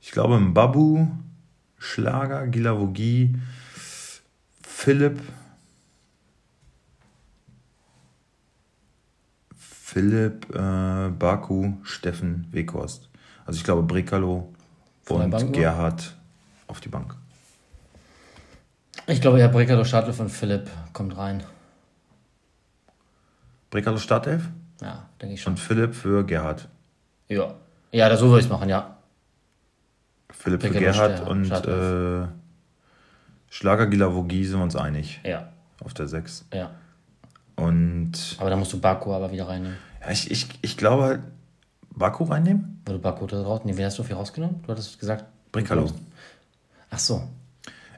Ich glaube Babu, Schlager, Gilavogi, Philipp. Philipp, äh, Baku, Steffen, Weghorst. Also ich glaube Brekalo und Gerhard auf die Bank. Ich glaube, ja, Brekalo Startelf von Philipp kommt rein. Brekalo Startelf? Ja, denke ich schon. Und Philipp für Gerhard. Ja. Ja, so würde ich es machen, ja. Philipp für Gerhard und äh, Schlager Gilavogi sind wir uns einig. Ja. Auf der 6. Ja. Und. Aber da musst du Baku aber wieder reinnehmen. Ja, ich, ich, ich glaube Baku reinnehmen? Du Baku da raus. Nee, wen hast du viel rausgenommen? Du hattest gesagt. Brekalo. Ach so.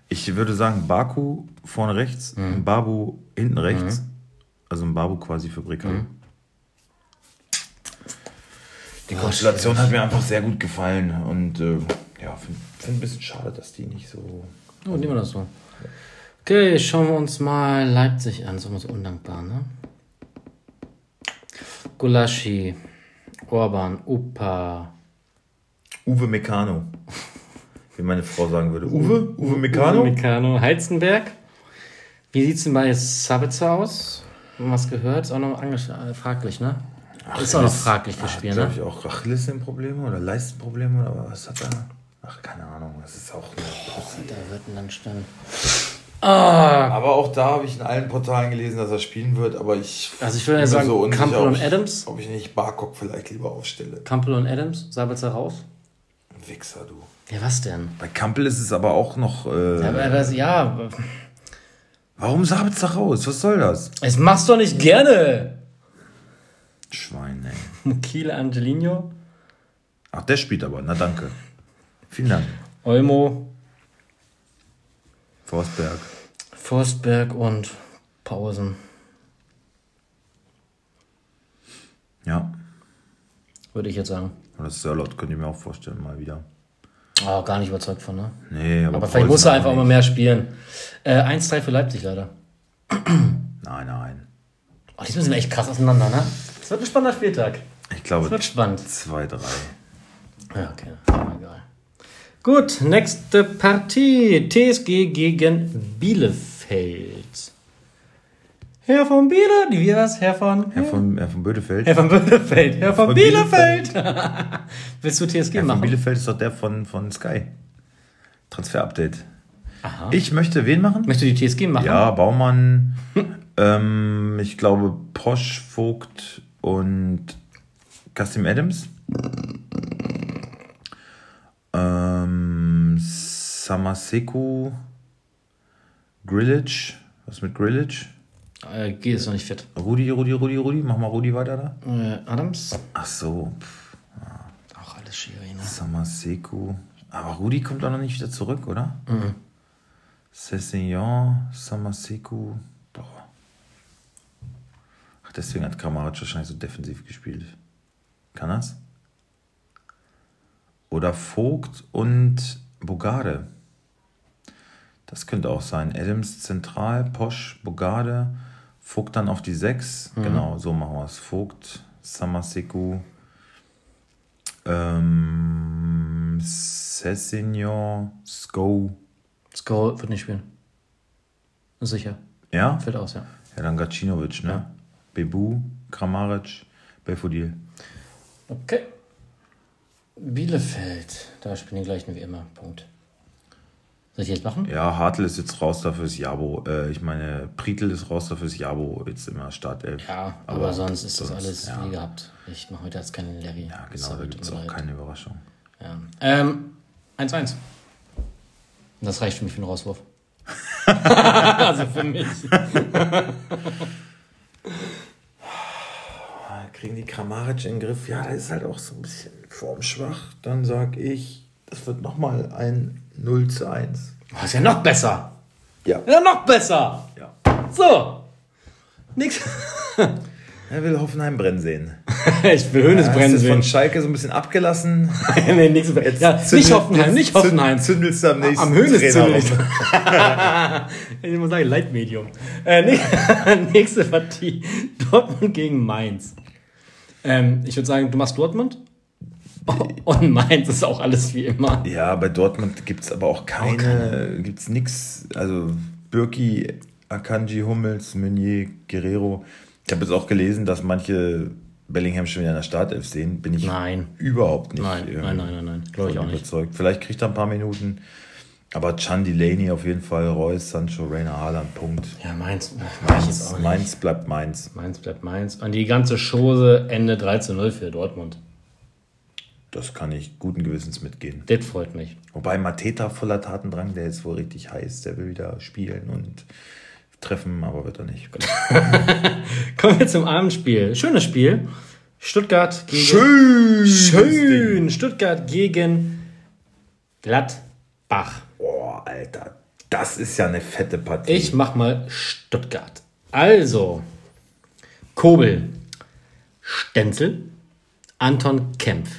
Ich würde sagen, Baku vorne rechts, mhm. Babu hinten rechts. Mhm. Also ein Babu quasi für Brickel. Mhm. Die Konstellation hat mir einfach sehr gut gefallen und äh, ja, finde find ein bisschen schade, dass die nicht so. Oh, nehmen wir das so. Okay, schauen wir uns mal Leipzig an. Das ist immer so undankbar, ne? Gulaschi, Orban, Upa. Uwe Meccano wie meine Frau sagen würde. Uwe? Uwe Meccano? Uwe Meccano. Heizenberg. Wie sieht es denn bei Sabitzer aus? Was gehört? Ist auch noch äh, fraglich, ne? Ach, ist auch noch fraglich für Spiel, ne? ich auch Achillessehnenprobleme oder Leistenprobleme oder was hat er? Ach, keine Ahnung. Das ist auch. Boah, da wird ein dann stand. Ah. Aber auch da habe ich in allen Portalen gelesen, dass er spielen wird, aber ich. Also ich würde ja sagen, so Campbell und Adams. Ob ich nicht Barcock vielleicht lieber aufstelle. Campbell und Adams, Sabitzer raus. Wichser, du. Ja, was denn? Bei Kampel ist es aber auch noch. Äh, ja, aber, ja. Warum Sabitzer raus? Was soll das? Es machst du doch nicht gerne. Schwein, ey. Mukile Angelino. Ach, der spielt aber. Na danke. Vielen Dank. Olmo. Forstberg. Forstberg und Pausen. Ja. Würde ich jetzt sagen. Und das Sörlot könnte ich mir auch vorstellen, mal wieder. Oh, gar nicht überzeugt von, ne? Nee, aber, aber vielleicht muss er einfach nicht. mal mehr spielen. Äh, 1-3 für Leipzig leider. [clears throat] nein, nein. Oh, die sind echt krass auseinander, ne? Das wird ein spannender Spieltag. Ich glaube, das wird spannend. 2-3. Ja, okay. egal. Gut, nächste Partie. TSG gegen Bielefeld. Herr von Bielefeld, wie war's? Herr von? Herr von, Herr von Bödefeld. Herr von Bödefeld. Herr von, von Bielefeld. [laughs] Willst du TSG Herr machen? Herr von Bielefeld ist doch der von, von Sky. Transfer-Update. Aha. Ich möchte wen machen? Möchtest du die TSG machen? Ja, Baumann. [laughs] ähm, ich glaube Posch, Vogt und Custom Adams. Ähm, Samaseku. Grillage. Was mit Grillage? Äh, G ist noch nicht fit. Rudi, Rudi, Rudi, Rudi. Mach mal Rudi weiter da. Äh, Adams. Ach so. Ja. Auch alles schwierig, ne? Samaseku. Aber Rudi kommt auch noch nicht wieder zurück, oder? Mhm. Cessignon, Samaseku. Boah. Ach, deswegen hat Kramaric wahrscheinlich so defensiv gespielt. Kann das? Oder Vogt und Bogarde. Das könnte auch sein. Adams zentral, Posch, Bogarde, Vogt dann auf die 6. Mhm. Genau, so machen wir es. Vogt, Samaseku, ähm, Cessignon, Sko. Sko wird nicht spielen. Sicher. Ja? Fällt aus, ja. Ja, dann Gacinovic, ne? Ja. Bebu, Kramaric, Belfodil. Okay. Bielefeld, da spielen die gleichen wie immer. Punkt. Soll ich jetzt machen? Ja, Hartl ist jetzt raus dafür das Jabo. Äh, ich meine, Prietl ist raus dafür das Jabo. Jetzt immer Startelf. Ja, aber, aber sonst ist sonst, das alles ja. wie gehabt. Ich mache heute jetzt keinen Larry. Ja, genau, da gibt es auch keine Überraschung. Ja. Ähm, 1-1. Das reicht für mich für einen Rauswurf. [laughs] also für mich. [laughs] Kriegen die Kramaric in den Griff? Ja, da ist halt auch so ein bisschen formschwach. Dann sag ich, das wird nochmal ein 0 zu 1. Das ist ja noch besser. Ja. Ja, noch besser. Ja. So. Nix. [laughs] Er will Hoffenheim brennen sehen. [laughs] ich will Hönes ja, brennen sehen. von Schalke so ein bisschen abgelassen. [laughs] nee, nix, jetzt ja, zündel, nicht Hoffenheim, nicht Hoffenheim. Zündelst du am nächsten Am Hönes zündelst Ich muss sagen, Leitmedium. Äh, nächste Partie. Dortmund gegen Mainz. Ähm, ich würde sagen, du machst Dortmund. [laughs] Und Mainz ist auch alles wie immer. Ja, bei Dortmund gibt es aber auch keine, okay. gibt es nichts. Also Birki, Akanji, Hummels, Meunier, Guerrero ich habe jetzt auch gelesen, dass manche Bellingham schon wieder in der Startelf sehen. Bin ich nein. überhaupt nicht nein, nein, nein, nein, nein. Glaube ich auch überzeugt. Nicht. Vielleicht kriegt er ein paar Minuten. Aber Chan Delaney auf jeden Fall, Reus, Sancho, Reina, Haaland, Punkt. Ja, Mainz. Mainz, Mainz bleibt Mainz. Mainz bleibt Mainz. Und die ganze Chose Ende 13-0 für Dortmund. Das kann ich guten Gewissens mitgehen. Das freut mich. Wobei Mateta voller Tatendrang, der ist wohl richtig heiß, der will wieder spielen und treffen, aber wird er nicht. [laughs] Kommen wir zum Abendspiel. Schönes Spiel. Stuttgart gegen. Schön! Schön! Stuttgart gegen Gladbach. Boah, Alter. Das ist ja eine fette Partie. Ich mach mal Stuttgart. Also, Kobel, Stenzel, Anton Kempf,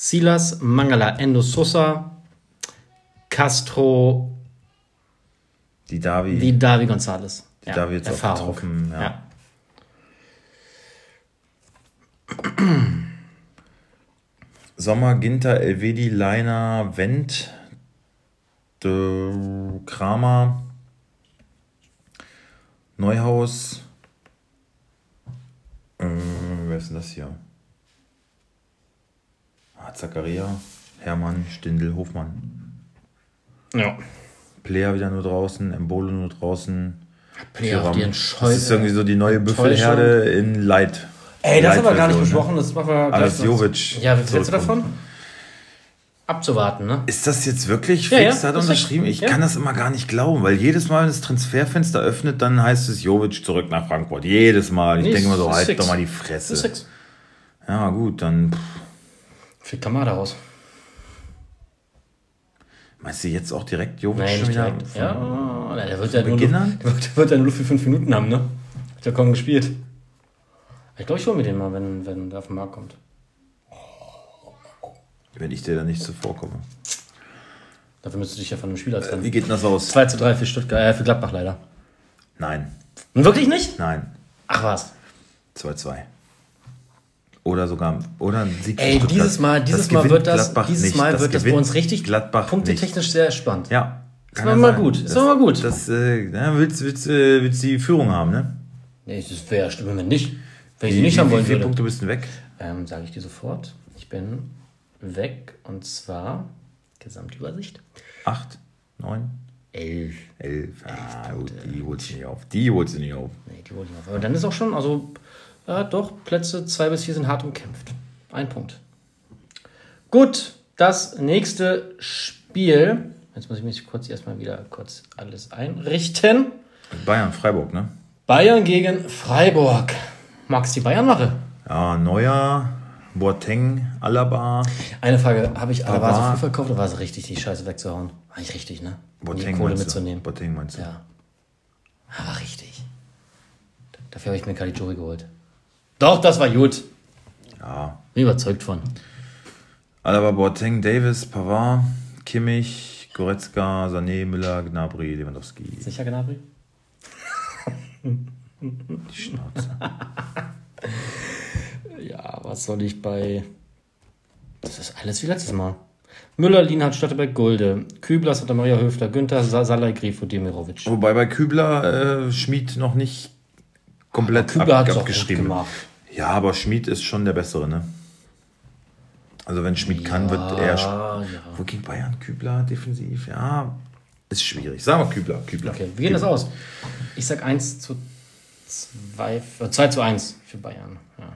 Silas Mangala Endo Sosa, Castro die Davi. Die Davi Gonzales. Die ja, Davi jetzt Erfahrung. auch getroffen. Ja. ja. [clears throat] Sommer, Ginter, Elvedi, Leiner, Wendt, De Kramer, Neuhaus. Äh, wer ist denn das hier? Ah, Zakaria, Hermann, Stindel, Hofmann. Ja. Player wieder nur draußen, Embolo nur draußen. Player auf die Das ist irgendwie so die neue Büffelherde in Light. Ey, das haben wir gar nicht besprochen. Das machen wir Alles Jovic. Ja, wie hältst du davon? Abzuwarten, ne? Ist das jetzt wirklich ja, fix? Ja, hat unterschrieben? Ich ja. kann das immer gar nicht glauben, weil jedes Mal, wenn das Transferfenster öffnet, dann heißt es Jovic zurück nach Frankfurt. Jedes Mal. Ich nee, denke immer so, halt fix. doch mal die Fresse. Das ist fix. Ja, gut, dann. Pff. Wie Kamada raus. Meinst du jetzt auch direkt Jovic Nein, schon wieder? Direkt. Ja, der wird ja nur, der wird, wird ja nur für fünf Minuten haben, ne? Hat ja kaum gespielt. Ich glaube, ich hole mir den mal, wenn, wenn der auf den Markt kommt. Wenn ich dir da nicht zuvor komme. Dafür müsstest du dich ja von einem Spieler trennen. Äh, wie geht das aus? 2 zu 3 für Stuttgart, äh, für Gladbach leider. Nein. Wirklich nicht? Nein. Ach was. 2 zu 2. Oder sogar oder ein Sieg Ey, dieses Mal, dieses Mal wird das, dieses Mal nicht. wird das, das bei uns richtig Gladbach punktetechnisch nicht. sehr spannend. Ja. Das war mal gut. Das, das war mal gut. Das, äh, ja, willst, willst, äh, willst die Führung haben, ne? Nee, das wäre schlimm, wenn nicht. Wenn ich sie nicht haben wollen Wie viele Punkte bist du weg? Ähm, Sage ich dir sofort. Ich bin weg und zwar Gesamtübersicht. Acht, neun, elf. Elf. Ah, gut, die holt sie nicht auf. Die holt sie nicht auf. Nee, die holt sie nicht auf. Aber dann ist auch schon, also ja, doch, Plätze 2 bis 4 sind hart umkämpft. Ein Punkt. Gut, das nächste Spiel. Jetzt muss ich mich kurz erstmal wieder kurz alles einrichten. Bayern, Freiburg, ne? Bayern gegen Freiburg. Magst du die Bayern machen? Ja, Neuer, Boateng, Alaba. Eine Frage, habe ich Alaba so viel verkauft oder war es richtig, die Scheiße wegzuhauen? War ich richtig, ne? Boateng die Kohle mitzunehmen. Boateng meinst du? Ja. War richtig. Dafür habe ich mir Caligiuri geholt. Doch, das war gut. Ja. Bin überzeugt von. Alaba, Boateng, Davis, Pavard, Kimmich, Goretzka, Sané, Müller, Gnabry, Lewandowski. Sicher Gnabry? Die Schnauze. [laughs] ja, was soll ich bei. Das ist alles wie letztes Mal. Müller, Lienhardt, Stotterberg, Gulde, Kübler, Santa Maria Höfler, Günther, Salai, Grifo, Demirovic. Wobei bei Kübler äh, Schmid noch nicht komplett Kübler ab, abgeschrieben. Gemacht. Ja, aber Schmid ist schon der bessere, ne? Also wenn Schmid ja, kann, wird er. Ja. Wo ging Bayern? Kübler defensiv? Ja, ist schwierig. Sagen wir Kübler. Kübler. Okay, wie geht das aus? Ich sag 1 zu 2, 2 äh, zu 1 für Bayern. Ja.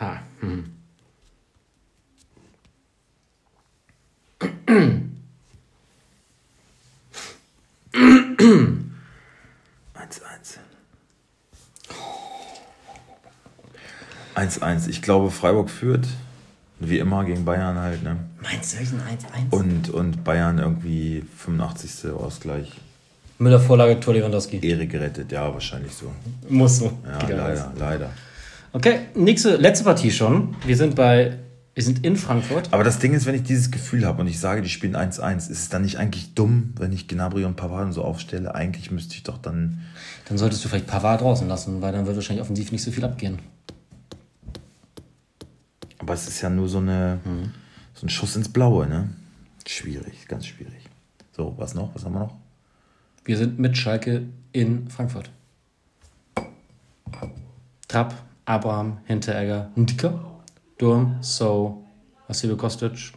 Ha. Hm. [clears throat] [clears throat] 1-1. Ich glaube, Freiburg führt. Wie immer gegen Bayern halt, ne? Meinst du ein 1-1? Und, und Bayern irgendwie 85. Ausgleich. Müller Vorlage, Tor Lewandowski. Ehre gerettet, ja, wahrscheinlich so. Muss so. Ja, leider, leider. Okay, nächste, letzte Partie schon. Wir sind bei, wir sind in Frankfurt. Aber das Ding ist, wenn ich dieses Gefühl habe und ich sage, die spielen 1-1, ist es dann nicht eigentlich dumm, wenn ich Gnabry und Pavard so aufstelle? Eigentlich müsste ich doch dann... Dann solltest du vielleicht Pavard draußen lassen, weil dann wird wahrscheinlich offensiv nicht so viel abgehen. Aber es ist ja nur so, eine, mhm. so ein Schuss ins Blaue, ne? Schwierig, ganz schwierig. So, was noch? Was haben wir noch? Wir sind mit Schalke in Frankfurt. Trapp, Abraham, Hinteregger, Ndika, Durm, So, Vasilij Kostic,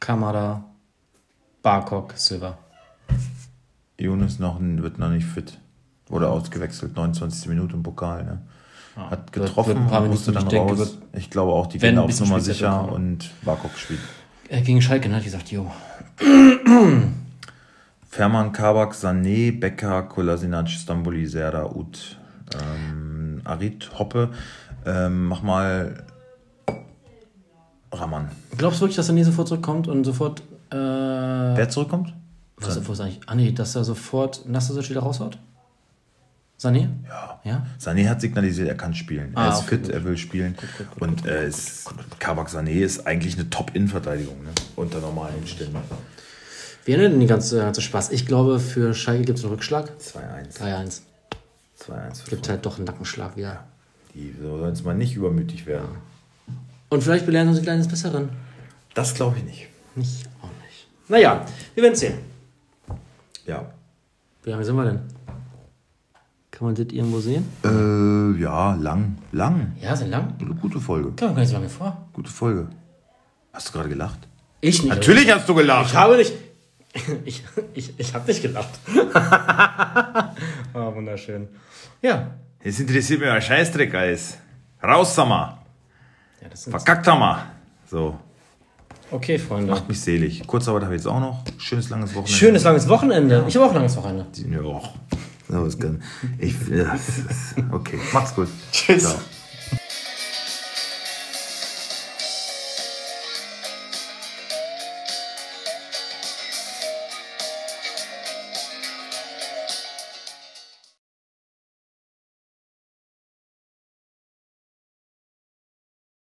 Kamada, Barkok, Silva. Jonas noch, wird noch nicht fit. Wurde ausgewechselt, 29. Minute im Pokal, ne? Hat getroffen, wird, wird musste dann denke, raus. ich glaube auch, die gehen auf Nummer sicher und Barkok gespielt. Er gegen Schalke, ne, hat gesagt, jo. [clears throat] Ferman, Kabak, Sané, Becker, Kolasinac, Stamboli, Serda, Ut, ähm, Arid, Hoppe. Ähm, mach mal Raman. Glaubst du wirklich, dass Sané sofort zurückkommt und sofort. Äh, Wer zurückkommt? Was ist eigentlich? Ah, nee, dass er sofort Nastasic wieder raushaut? Sané? Ja. ja. Sané hat signalisiert, er kann spielen. Ah, er ist okay, fit, gut. er will spielen. Gut, gut, und äh, ist, Kabak Sané ist eigentlich eine Top-In-Verteidigung ne? unter normalen Umständen. Wie endet denn die ganze, ganze Spaß? Ich glaube, für Schalke gibt es einen Rückschlag. 2-1. 3-1. 2-1. Gibt halt doch einen Nackenschlag wieder. Die sollen jetzt mal nicht übermütig werden. Und vielleicht belehren sie ein kleines Besseren. Das glaube ich nicht. Nicht, auch nicht. Naja, wir werden sehen. Ja. Wie lange sind wir denn? Kann man das irgendwo sehen? Äh, ja, lang. Lang. Ja, sind lang. Eine gute Folge. Kam gar nicht so lange vor. Gute Folge. Hast du gerade gelacht? Ich nicht. Natürlich hast du gelacht. Ich habe nicht. [laughs] Ich, ich, ich habe nicht gelacht. oh, [laughs] wunderschön. Ja. Jetzt interessiert mich, was Scheißdreck ist. Raus, mal. Ja, das Verkackt mal. So. Okay, Freunde. Macht mich selig. Kurzarbeit habe ich jetzt auch noch. Schönes langes Wochenende. Schönes langes Wochenende. Ich habe auch ein langes Wochenende. Ja, auch. Ich, ja, okay, mach's gut. Tschüss. Ciao.